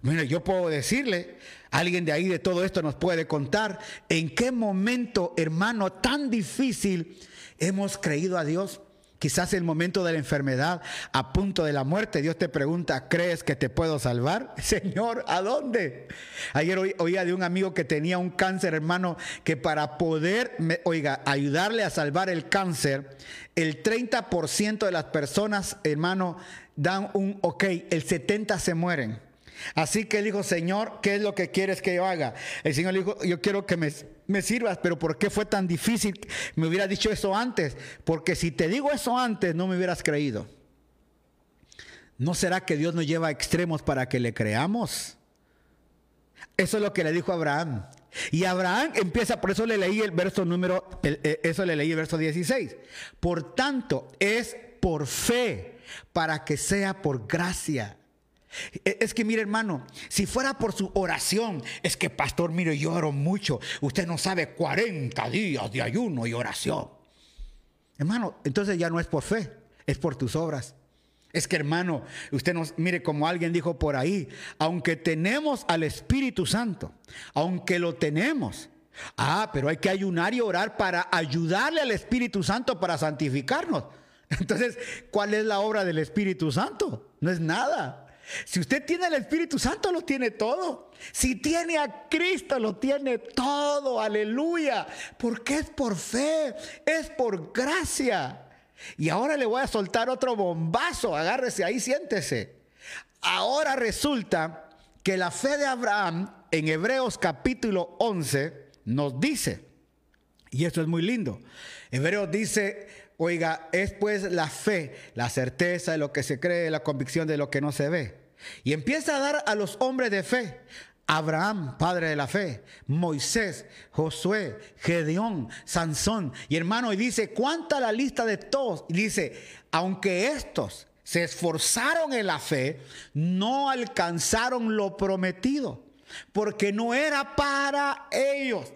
Bueno, yo puedo decirle, alguien de ahí de todo esto nos puede contar, en qué momento, hermano, tan difícil hemos creído a Dios. Quizás el momento de la enfermedad, a punto de la muerte, Dios te pregunta, ¿crees que te puedo salvar? [LAUGHS] Señor, ¿a dónde? Ayer oía de un amigo que tenía un cáncer, hermano, que para poder, oiga, ayudarle a salvar el cáncer, el 30% de las personas, hermano, dan un ok, el 70% se mueren. Así que él dijo, Señor, ¿qué es lo que quieres que yo haga? El Señor le dijo, yo quiero que me, sirvas, pero ¿por qué fue tan difícil? Me hubiera dicho eso antes, porque si te digo eso antes, no me hubieras creído. ¿No será que Dios nos lleva a extremos para que le creamos? Eso es lo que le dijo Abraham. Y Abraham empieza, por eso le leí el verso número, eh, eso le leí el verso 16. Por tanto, es por fe, para que sea por gracia. E, es que mire hermano, si fuera por su oración, es que pastor, mire, yo oro mucho. Usted no sabe 40 días de ayuno y oración. Hermano, entonces ya no es por fe, es por tus obras. Es que hermano, usted nos mire como alguien dijo por ahí, aunque tenemos al Espíritu Santo, aunque lo tenemos, ah, pero hay que ayunar y orar para ayudarle al Espíritu Santo para santificarnos. [LAUGHS] Entonces, ¿cuál es la obra del Espíritu Santo? No es nada. Si usted tiene el Espíritu Santo, lo tiene todo. Si tiene a Cristo, lo tiene todo. Aleluya. Porque es por fe, es por gracia. Y ahora le voy a soltar otro bombazo, agárrese ahí, siéntese. Ahora resulta que la fe de Abraham en Hebreos capítulo 11 nos dice, y esto es muy lindo, Hebreos dice, oiga, es pues la fe, la certeza de lo que se cree, la convicción de lo que no se ve. Y empieza a dar a los hombres de fe, Abraham, padre de la fe, Moisés, Josué, Gedeón, Sansón. Y hermano, y dice, ¿cuánta la lista de todos? Y dice, aunque estos se esforzaron en la fe, no alcanzaron lo prometido, porque no era para ellos.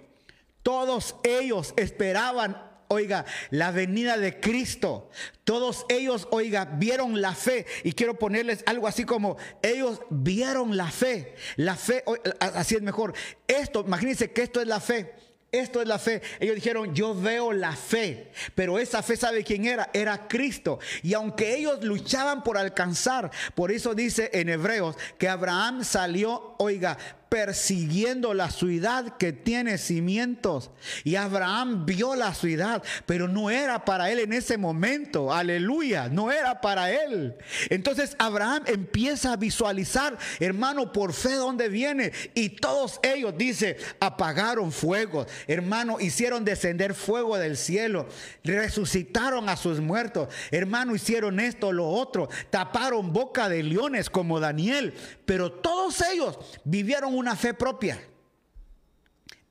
Todos ellos esperaban oiga, la venida de Cristo. Todos ellos, oiga, vieron la fe. Y quiero ponerles algo así como, ellos vieron la fe. La fe, así es mejor. Esto, imagínense que esto es la fe. Esto es la fe. Ellos dijeron, yo veo la fe. Pero esa fe, ¿sabe quién era? Era Cristo. Y aunque ellos luchaban por alcanzar, por eso dice en Hebreos que Abraham salió, oiga, persiguiendo la ciudad que tiene cimientos. Y Abraham vio la ciudad, pero no era para él en ese momento. Aleluya, no era para él. Entonces Abraham empieza a visualizar, hermano, por fe dónde viene. Y todos ellos, dice, apagaron fuego. Hermano, hicieron descender fuego del cielo. Resucitaron a sus muertos. Hermano, hicieron esto, lo otro. Taparon boca de leones como Daniel. Pero todos ellos vivieron una fe propia.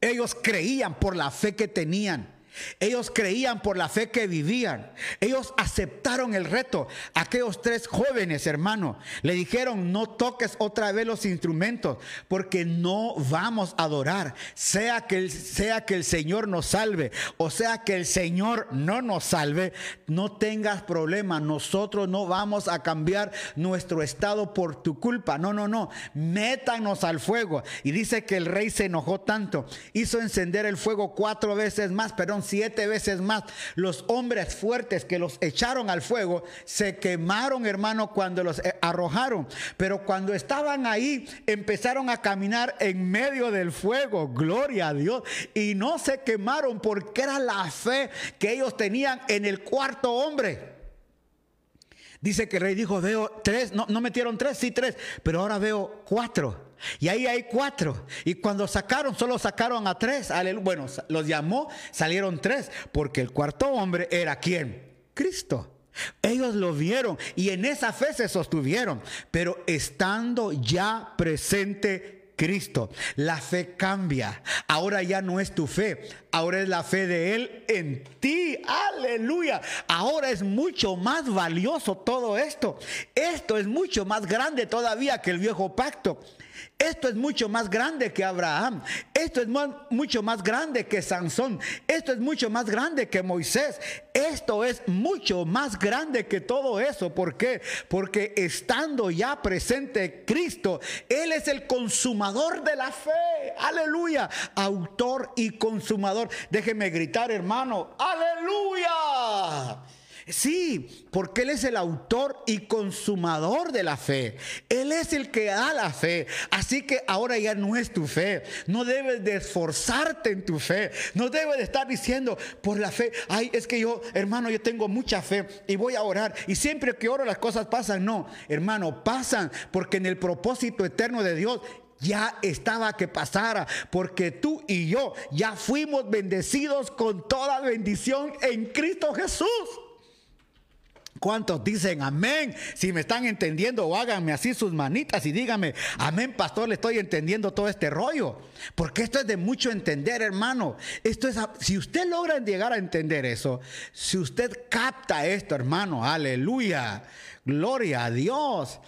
Ellos creían por la fe que tenían. Ellos creían por la fe que vivían. Ellos aceptaron el reto. Aquellos tres jóvenes, hermano, le dijeron, no toques otra vez los instrumentos porque no vamos a adorar. Sea que, el, sea que el Señor nos salve o sea que el Señor no nos salve, no tengas problema. Nosotros no vamos a cambiar nuestro estado por tu culpa. No, no, no. Métanos al fuego. Y dice que el rey se enojó tanto. Hizo encender el fuego cuatro veces más, perdón, siete veces más. Los hombres fuertes que los echaron al fuego se quemaron, hermano, cuando los eh, arrojaron. Pero cuando estaban ahí, empezaron a caminar en medio del fuego. Gloria a Dios. Y no se quemaron porque era la fe que ellos tenían en el cuarto hombre. Dice que el rey dijo, veo tres, no, no metieron tres, sí tres, pero ahora veo cuatro. Y ahí hay cuatro. Y cuando sacaron, solo sacaron a tres. Bueno, los llamó, salieron tres. Porque el cuarto hombre era quién? Cristo. Ellos lo vieron y en esa fe se sostuvieron. Pero estando ya presente Cristo. La fe cambia. Ahora ya no es tu fe, ahora es la fe de Él en ti. Aleluya. Ahora es mucho más valioso todo esto. Esto es mucho más grande todavía que el viejo pacto. Esto es mucho más grande que Abraham. Esto es mucho más grande que Sansón. Esto es mucho más grande que Moisés. Esto es mucho más grande que todo eso. ¿Por qué? Porque estando ya presente Cristo, Él es el consumador de la fe. Aleluya. Autor y consumador. Déjeme gritar, hermano. Aleluya. Sí, porque Él es el autor y consumador de la fe. Él es el que da la fe. Así que ahora ya no es tu fe. No debes de esforzarte en tu fe. No debes de estar diciendo por la fe, ay, es que yo, hermano, yo tengo mucha fe y voy a orar. Y siempre que oro las cosas pasan. No, hermano, pasan porque en el propósito eterno de Dios ya estaba que pasara, porque tú y yo ya fuimos bendecidos con toda bendición en Cristo Jesús. ¿Cuántos dicen amén? Si me están entendiendo, háganme así sus manitas y díganme, amén, pastor, le estoy entendiendo todo este rollo. Porque esto es de mucho entender, hermano. Esto es, si usted logra llegar a entender eso, si usted capta esto, hermano, aleluya, gloria a Dios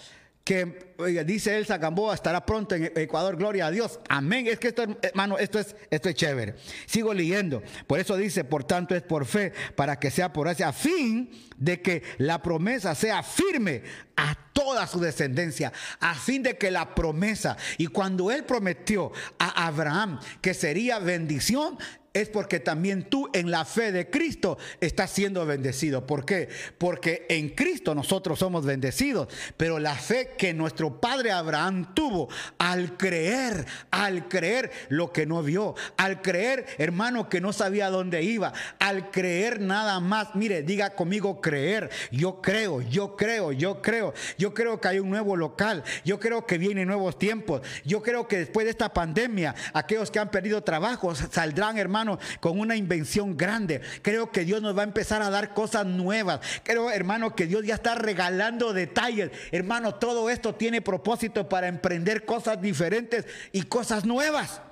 que dice Elsa Gamboa estará pronto en Ecuador, gloria a Dios. Amén. Es que esto, hermano, esto es, esto es chévere. Sigo leyendo. Por eso dice, por tanto es por fe, para que sea por gracia, a fin de que la promesa sea firme a toda su descendencia, a fin de que la promesa, y cuando él prometió a Abraham que sería bendición, es porque también tú en la fe de Cristo estás siendo bendecido. ¿Por qué? Porque en Cristo nosotros somos bendecidos, pero la fe que nuestro padre Abraham tuvo al creer, al creer lo que no vio, al creer, hermano, que no sabía dónde iba, al creer nada más, mire, diga conmigo creer, yo creo, yo creo, yo creo, yo creo que hay un nuevo local, yo creo que vienen nuevos tiempos, yo creo que después de esta pandemia, aquellos que han perdido trabajo saldrán, hermano, con una invención grande. Creo que Dios nos va a empezar a dar cosas nuevas. Creo, hermano, que Dios ya está regalando detalles. Hermano, todo esto tiene propósito para emprender cosas diferentes y cosas nuevas.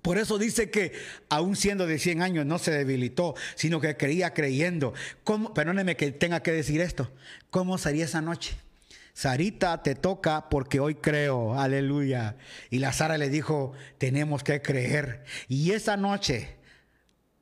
Por eso dice que aún siendo de 100 años no se debilitó, sino que creía creyendo. ¿Cómo? Perdóneme que tenga que decir esto. ¿Cómo sería esa noche? Sarita, te toca porque hoy creo, aleluya. Y la Sara le dijo, tenemos que creer. Y esa noche,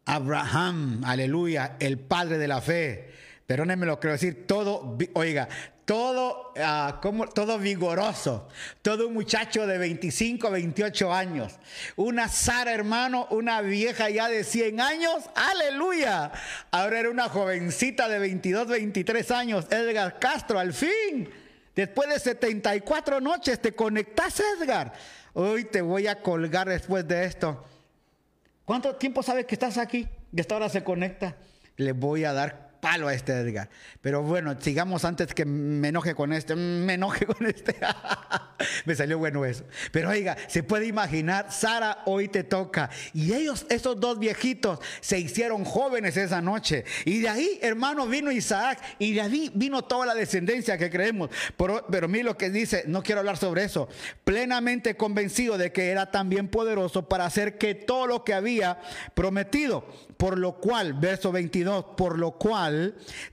Abraham, aleluya, el padre de la fe, perdónenme lo quiero decir, todo, oiga, todo, uh, como, todo vigoroso, todo un muchacho de 25, 28 años, una Sara hermano, una vieja ya de 100 años, aleluya. Ahora era una jovencita de 22, 23 años, Edgar Castro, al fin Después de 74 noches te conectas, Edgar. Hoy te voy a colgar después de esto. ¿Cuánto tiempo sabes que estás aquí? Y esta hora se conecta. Le voy a dar palo a este Edgar. Pero bueno, sigamos antes que me enoje con este. Me enoje [LAUGHS] con este. [LAUGHS] me salió bueno eso. Pero oiga, se puede imaginar, Sara, hoy te toca. Y ellos, esos dos viejitos, se hicieron jóvenes esa noche. Y de ahí, hermano, vino Isaac. Y de ahí vino toda la descendencia que creemos. Pero, pero mira lo que dice, no quiero hablar sobre eso. Plenamente convencido de que era también poderoso para hacer que todo lo que había prometido. Por lo cual, verso 22, por lo cual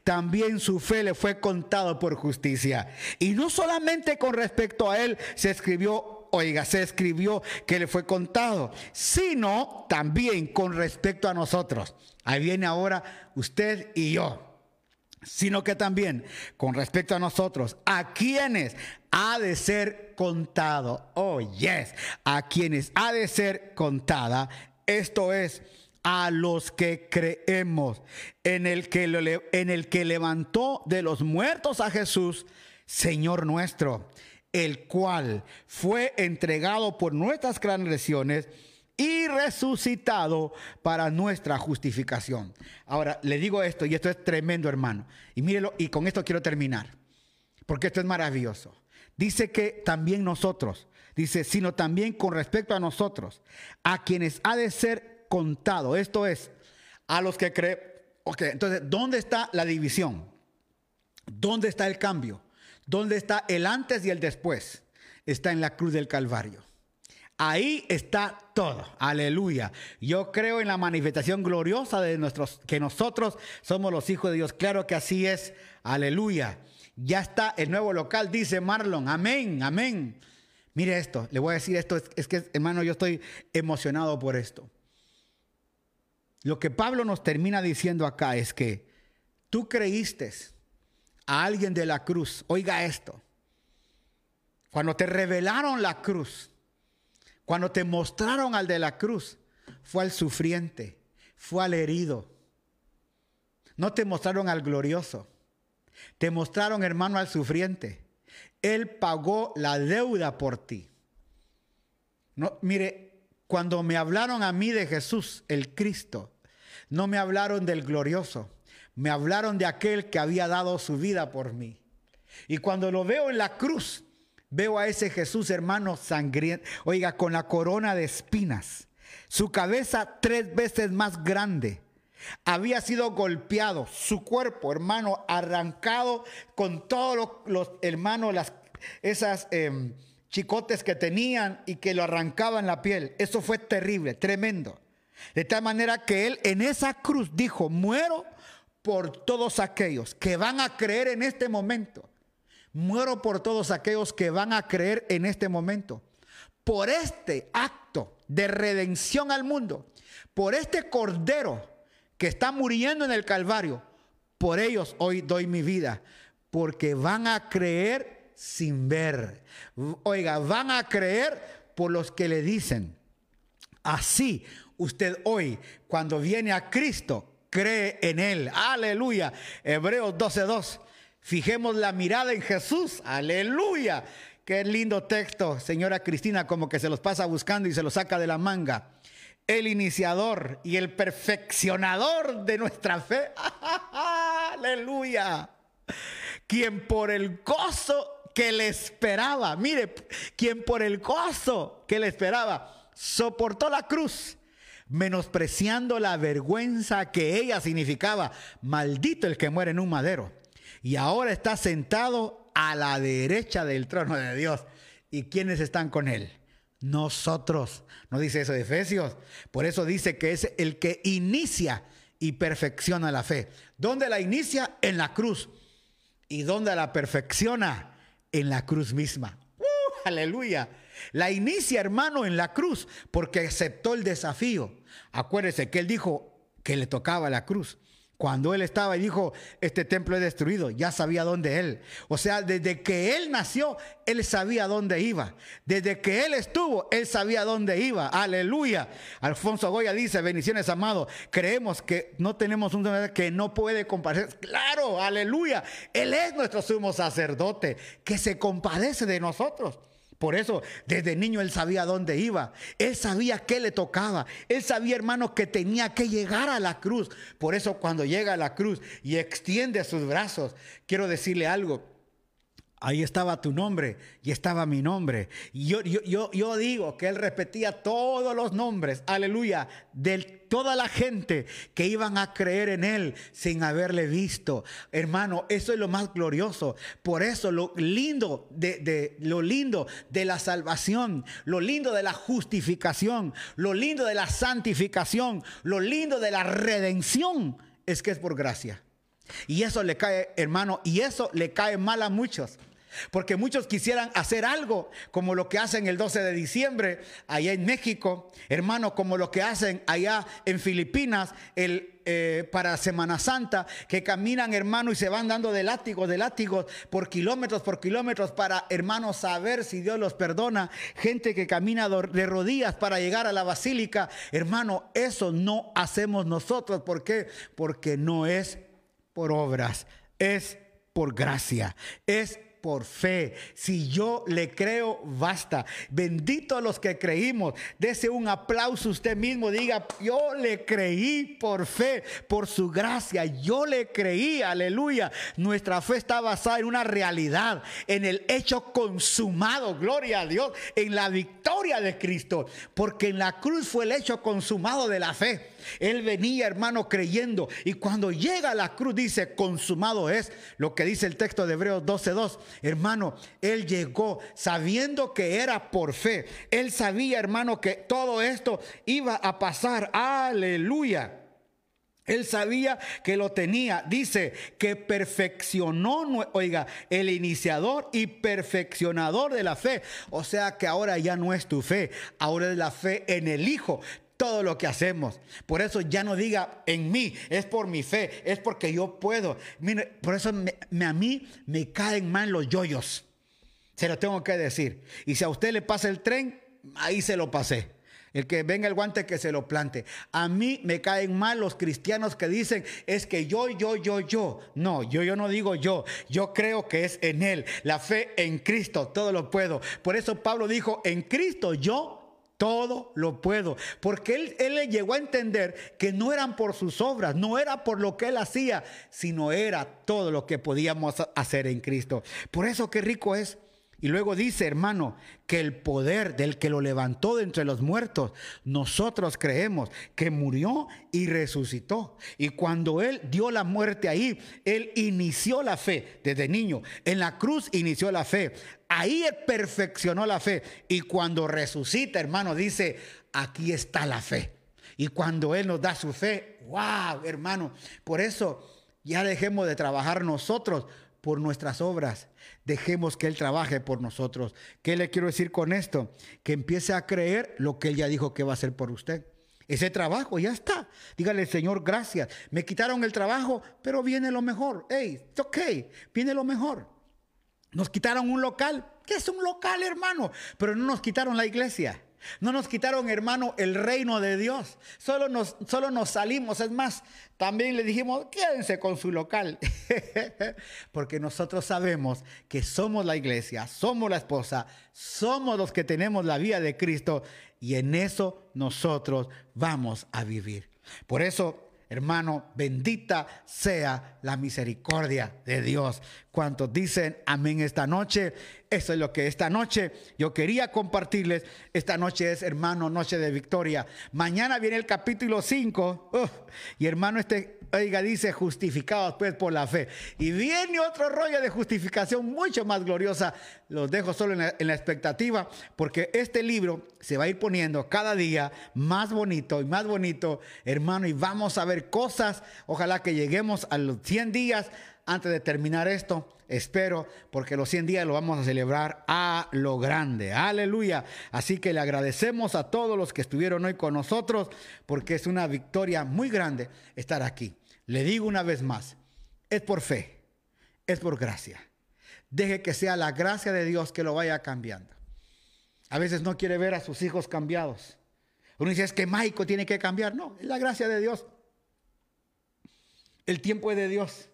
también su fe le fue contado por justicia. Y no solamente con respecto a él se escribió oiga, se escribió que le fue contado, sino también con respecto a nosotros. Ahí viene ahora usted y yo. Sino que también con respecto a nosotros, a quienes ha de ser contado. Oh, yes, a quienes ha de ser contada. Esto es a los que creemos en el que, en el que levantó de los muertos a Jesús, Señor nuestro, el cual fue entregado por nuestras transgresiones y resucitado para nuestra justificación. Ahora, le digo esto, y esto es tremendo, hermano. Y mírelo, y con esto quiero terminar, porque esto es maravilloso. Dice que también nosotros, dice, sino también con respecto a nosotros, a quienes ha de ser contado. Esto es, a los que creen. Ok, entonces, ¿dónde está la división? ¿Dónde está el cambio? ¿Dónde está el antes y el después? Está en la cruz del Calvario. Ahí está todo. Aleluya. Yo creo en la manifestación gloriosa de nuestros, que nosotros somos los hijos de Dios. Claro que así es. Aleluya. Ya está el nuevo local, dice Marlon. Amén, amén. Mire esto, le voy a decir esto, es que hermano, yo estoy emocionado por esto. Lo que Pablo nos termina diciendo acá es que tú creíste a alguien de la cruz. Oiga esto. Cuando te revelaron la cruz, cuando te mostraron al de la cruz, fue al sufriente, fue al herido. No te mostraron al glorioso. Te mostraron, hermano, al sufriente. Él pagó la deuda por ti. No, mire, cuando me hablaron a mí de Jesús, el Cristo, no me hablaron del glorioso, me hablaron de aquel que había dado su vida por mí. Y cuando lo veo en la cruz, veo a ese Jesús hermano sangriento, oiga, con la corona de espinas, su cabeza tres veces más grande. Había sido golpeado, su cuerpo, hermano, arrancado con todos los, hermanos, las, esas... Em, chicotes que tenían y que lo arrancaban la piel. Eso fue terrible, tremendo. De tal manera que él en esa cruz dijo, muero por todos aquellos que van a creer en este momento. Muero por todos aquellos que van a creer en este momento. Por este acto de redención al mundo. Por este cordero que está muriendo en el Calvario. Por ellos hoy doy mi vida. Porque van a creer sin ver. Oiga, van a creer por los que le dicen. Así, usted hoy, cuando viene a Cristo, cree en Él. Aleluya. Hebreos 12.2. Fijemos la mirada en Jesús. Aleluya. Qué lindo texto, señora Cristina, como que se los pasa buscando y se los saca de la manga. El iniciador y el perfeccionador de nuestra fe. [LAUGHS] Aleluya. Quien por el gozo que le esperaba, mire, quien por el gozo que le esperaba, soportó la cruz, menospreciando la vergüenza que ella significaba. Maldito el que muere en un madero. Y ahora está sentado a la derecha del trono de Dios. ¿Y quiénes están con él? Nosotros. ¿No dice eso de Efesios? Por eso dice que es el que inicia y perfecciona la fe. ¿Dónde la inicia? En la cruz. ¿Y dónde la perfecciona? En la cruz misma. ¡Uh! aleluya. La inicia, hermano, en la cruz, porque aceptó el desafío. Acuérdese que él dijo que le tocaba la cruz. Cuando él estaba y dijo, este templo es destruido, ya sabía dónde él. O sea, desde que él nació, él sabía dónde iba. Desde que él estuvo, él sabía dónde iba. Aleluya. Alfonso Goya dice, bendiciones amado, creemos que no tenemos un que no puede compadecer. Claro, aleluya. Él es nuestro sumo sacerdote que se compadece de nosotros. Por eso, desde niño él sabía dónde iba. Él sabía qué le tocaba. Él sabía, hermano, que tenía que llegar a la cruz. Por eso, cuando llega a la cruz y extiende sus brazos, quiero decirle algo. Ahí estaba tu nombre y estaba mi nombre. Y yo, yo, yo, digo que él repetía todos los nombres, aleluya, de toda la gente que iban a creer en él sin haberle visto. Hermano, eso es lo más glorioso. Por eso lo lindo de, de lo lindo de la salvación, lo lindo de la justificación, lo lindo de la santificación, lo lindo de la redención es que es por gracia. Y eso le cae, hermano, y eso le cae mal a muchos. Porque muchos quisieran hacer algo como lo que hacen el 12 de diciembre allá en México, hermano, como lo que hacen allá en Filipinas el, eh, para Semana Santa, que caminan, hermano, y se van dando de látigos, de látigos por kilómetros, por kilómetros, para, hermano, saber si Dios los perdona. Gente que camina de rodillas para llegar a la basílica. Hermano, eso no hacemos nosotros. ¿Por qué? Porque no es por obras, es por gracia, es por fe. Si yo le creo, basta. Bendito a los que creímos. Dese un aplauso usted mismo. Diga, yo le creí por fe, por su gracia. Yo le creí, aleluya. Nuestra fe está basada en una realidad, en el hecho consumado, gloria a Dios, en la victoria de Cristo. Porque en la cruz fue el hecho consumado de la fe. Él venía, hermano, creyendo. Y cuando llega a la cruz, dice, consumado es lo que dice el texto de Hebreos 12.2. Hermano, él llegó sabiendo que era por fe. Él sabía, hermano, que todo esto iba a pasar. Aleluya. Él sabía que lo tenía. Dice que perfeccionó, oiga, el iniciador y perfeccionador de la fe. O sea que ahora ya no es tu fe, ahora es la fe en el Hijo todo lo que hacemos. Por eso ya no diga en mí, es por mi fe, es porque yo puedo. Mire, por eso me, a mí me caen mal los yoyos. Se lo tengo que decir. Y si a usted le pasa el tren, ahí se lo pasé. El que venga el guante que se lo plante. A mí me caen mal los cristianos que dicen es que yo, yo, yo, yo. No, yo, yo no digo yo. Yo creo que es en Él. La fe en Cristo, todo lo puedo. Por eso Pablo dijo, en Cristo yo todo lo puedo. Porque él, él, le llegó a entender que no eran por sus obras, no era por lo que él hacía, sino era todo lo que podíamos hacer en Cristo. Por eso qué rico es y luego dice, hermano, que el poder del que lo levantó de entre los muertos, nosotros creemos que murió y resucitó. Y cuando Él dio la muerte ahí, Él inició la fe desde niño. En la cruz inició la fe. Ahí Él perfeccionó la fe. Y cuando resucita, hermano, dice, aquí está la fe. Y cuando Él nos da su fe, wow, hermano, por eso ya dejemos de trabajar nosotros por nuestras obras. Dejemos que Él trabaje por nosotros. ¿Qué le quiero decir con esto? Que empiece a creer lo que Él ya dijo que va a hacer por usted. Ese trabajo ya está. Dígale, Señor, gracias. Me quitaron el trabajo, pero viene lo mejor. Hey, it's ok, viene lo mejor. Nos quitaron un local. ¿Qué es un local, hermano? Pero no nos quitaron la iglesia. No nos quitaron, hermano, el reino de Dios. Solo nos, solo nos salimos. Es más, también le dijimos, quédense con su local. [LAUGHS] Porque nosotros sabemos que somos la iglesia, somos la esposa, somos los que tenemos la vida de Cristo y en eso nosotros vamos a vivir. Por eso Hermano, bendita sea la misericordia de Dios. Cuantos dicen amén esta noche, eso es lo que esta noche yo quería compartirles. Esta noche es, hermano, noche de victoria. Mañana viene el capítulo 5. y hermano, este Oiga, dice justificados pues por la fe. Y viene otro rollo de justificación mucho más gloriosa. Los dejo solo en la, en la, expectativa porque este libro se va a ir poniendo cada día más bonito y más bonito, hermano. Y vamos a ver cosas. Ojalá que lleguemos a los 100 días antes de terminar esto. Espero, porque los 100 días lo vamos a celebrar a lo grande. Aleluya. Así que le agradecemos a todos los que estuvieron hoy con nosotros, porque es una victoria muy grande estar aquí. Le digo una vez más, es por fe, es por gracia. Deje que sea la gracia de Dios que lo vaya cambiando. A veces no quiere ver a sus hijos cambiados. Uno dice, es que Maico tiene que cambiar. No, es la gracia de Dios. El tiempo es de Dios.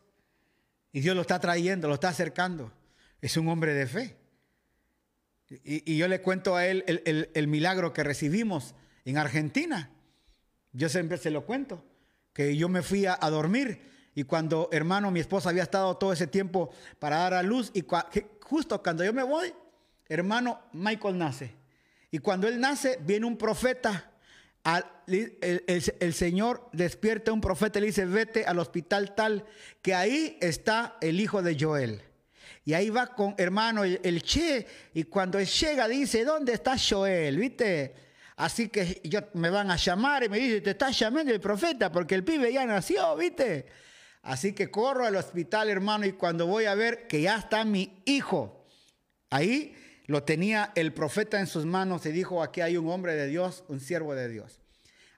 Y Dios lo está trayendo, lo está acercando. Es un hombre de fe. Y, yo le cuento a él el, milagro que recibimos en Argentina. Yo siempre se lo cuento, que yo me fui a, a, dormir y cuando, hermano, mi esposa había estado todo ese tiempo para dar a luz y justo cuando yo me voy, hermano, Michael nace. Y cuando él nace, viene un profeta el, Señor despierta a un profeta y le dice, vete al hospital tal, que ahí está el hijo de Joel. Y ahí va con hermano el, el Che, y cuando él llega dice, ¿dónde está Joel? ¿Viste? Así que yo, me van a llamar y me dice, te está llamando el profeta porque el pibe ya nació, ¿viste? Así que corro al hospital, hermano, y cuando voy a ver que ya está mi hijo, ahí lo tenía el profeta en sus manos y dijo, aquí hay un hombre de Dios, un siervo de Dios.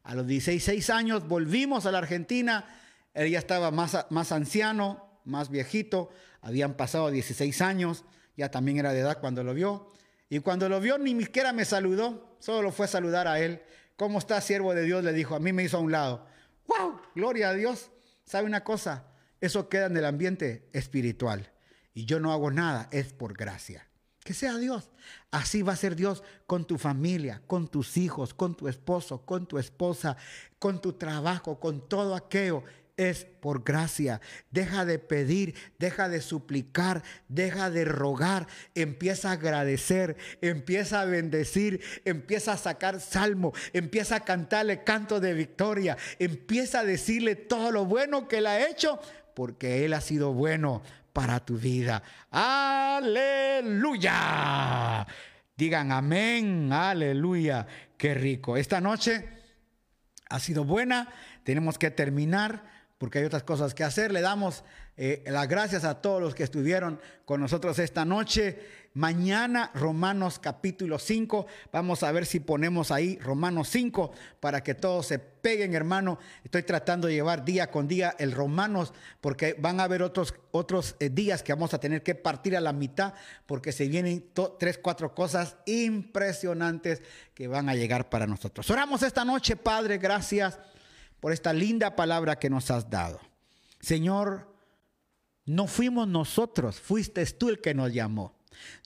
A los 16 años volvimos a la Argentina, él ya estaba más, más anciano, más viejito, habían pasado 16 años, ya también era de edad cuando lo vio. Y cuando lo vio ni siquiera me saludó, solo lo fue a saludar a él. ¿Cómo está, siervo de Dios? Le dijo, a mí me hizo a un lado. ¡Wow! Gloria a Dios. ¿Sabe una cosa? Eso queda en el ambiente espiritual. Y yo no hago nada, es por gracia. Que sea Dios. Así va a ser Dios con tu familia, con tus hijos, con tu esposo, con tu esposa, con tu trabajo, con todo aquello. Es por gracia. Deja de pedir, deja de suplicar, deja de rogar. Empieza a agradecer, empieza a bendecir, empieza a sacar salmo, empieza a cantarle canto de victoria, empieza a decirle todo lo bueno que él ha hecho, porque él ha sido bueno para tu vida. Aleluya. Digan amén, aleluya. Qué rico. Esta noche ha sido buena. Tenemos que terminar porque hay otras cosas que hacer. Le damos eh, las gracias a todos los que estuvieron con nosotros esta noche. Mañana, Romanos capítulo 5. Vamos a ver si ponemos ahí Romanos 5 para que todos se peguen, hermano. Estoy tratando de llevar día con día el Romanos porque van a haber otros, otros eh, días que vamos a tener que partir a la mitad porque se vienen tres, cuatro cosas impresionantes que van a llegar para nosotros. Oramos esta noche, Padre, gracias por esta linda palabra que nos has dado. Señor, no fuimos nosotros, fuiste tú el que nos llamó.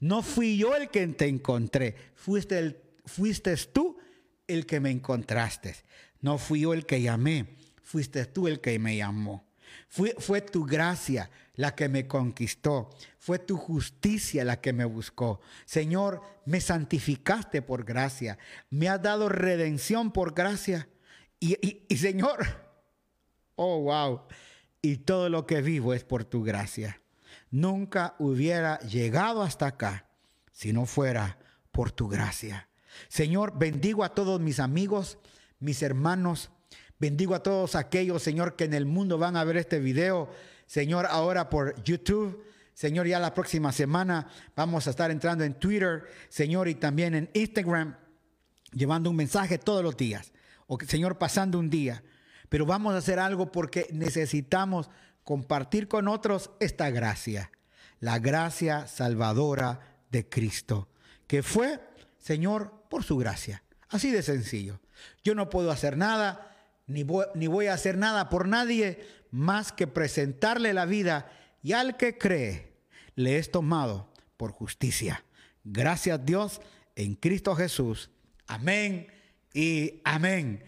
No fui yo el que te encontré, fuiste, tú el que me encontraste. No fui yo el que llamé, fuiste tú el que me llamó. Fue, fue, tu gracia la que me conquistó. Fue tu justicia la que me buscó. Señor, me santificaste por gracia. Me has dado redención por gracia. Y, y, y, Señor, oh, wow, y todo lo que vivo es por tu gracia. Nunca hubiera llegado hasta acá si no fuera por tu gracia. Señor, bendigo a todos mis amigos, mis hermanos, bendigo a todos aquellos, Señor, que en el mundo van a ver este video. Señor, ahora por YouTube. Señor, ya la próxima semana vamos a estar entrando en Twitter, Señor, y también en Instagram, llevando un mensaje todos los días o Señor, pasando un día. Pero vamos a hacer algo porque necesitamos compartir con otros esta gracia, la gracia salvadora de Cristo, que fue, Señor, por su gracia. Así de sencillo. Yo no puedo hacer nada, ni voy, ni voy a hacer nada por nadie más que presentarle la vida y al que cree le es tomado por justicia. Gracias Dios en Cristo Jesús. Amén y amén.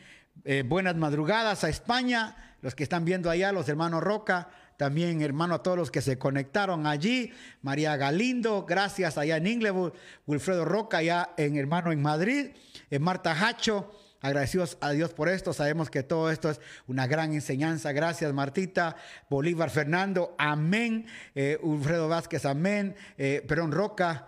Eh, buenas madrugadas a España, los que están viendo allá, los hermanos Roca, también hermano a todos los que se conectaron allí, María Galindo, gracias allá en Inglewood, Wilfredo Roca allá en hermano en Madrid, eh, Marta Hacho, agradecidos a Dios por esto, sabemos que todo esto es una gran enseñanza, gracias Martita, Bolívar Fernando, amén, eh, Wilfredo Vázquez, amén, Perón Roca,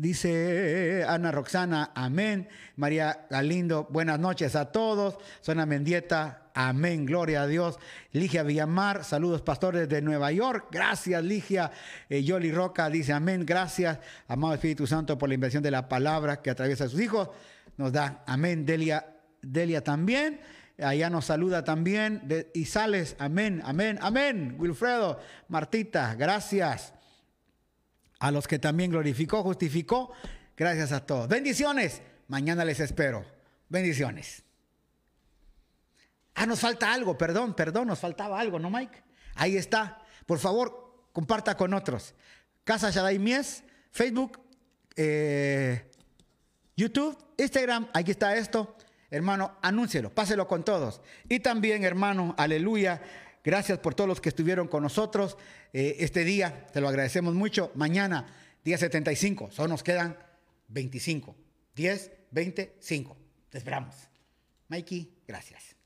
Dice Ana Roxana, amén. María Galindo, buenas noches a todos. Zona Mendieta, amén. Gloria a Dios. Ligia Villamar, saludos pastores de Nueva York. Gracias, Ligia. Eh, Yoli Roca dice, amén. Gracias, amado Espíritu Santo, por la inversión de la palabra que atraviesa a sus hijos. Nos da, amén. Delia, Delia también. Allá nos saluda también. Y sales, amén, amén, amén. Wilfredo, Martita, gracias a los que también glorificó, justificó. Gracias a todos. Bendiciones. Mañana les espero. Bendiciones. Ah, nos falta algo, perdón, perdón, nos faltaba algo, ¿no, Mike? Ahí está. Por favor, comparta con otros. Casa Shaddai Mies, Facebook, eh, YouTube, Instagram, aquí está esto. Hermano, anúncielo, páselo con todos. Y también, hermano, aleluya. Gracias por todos los que estuvieron con nosotros eh, este día. Te lo agradecemos mucho. Mañana, día 75. Solo nos quedan 25. 10, 25. Te esperamos. Mikey, gracias.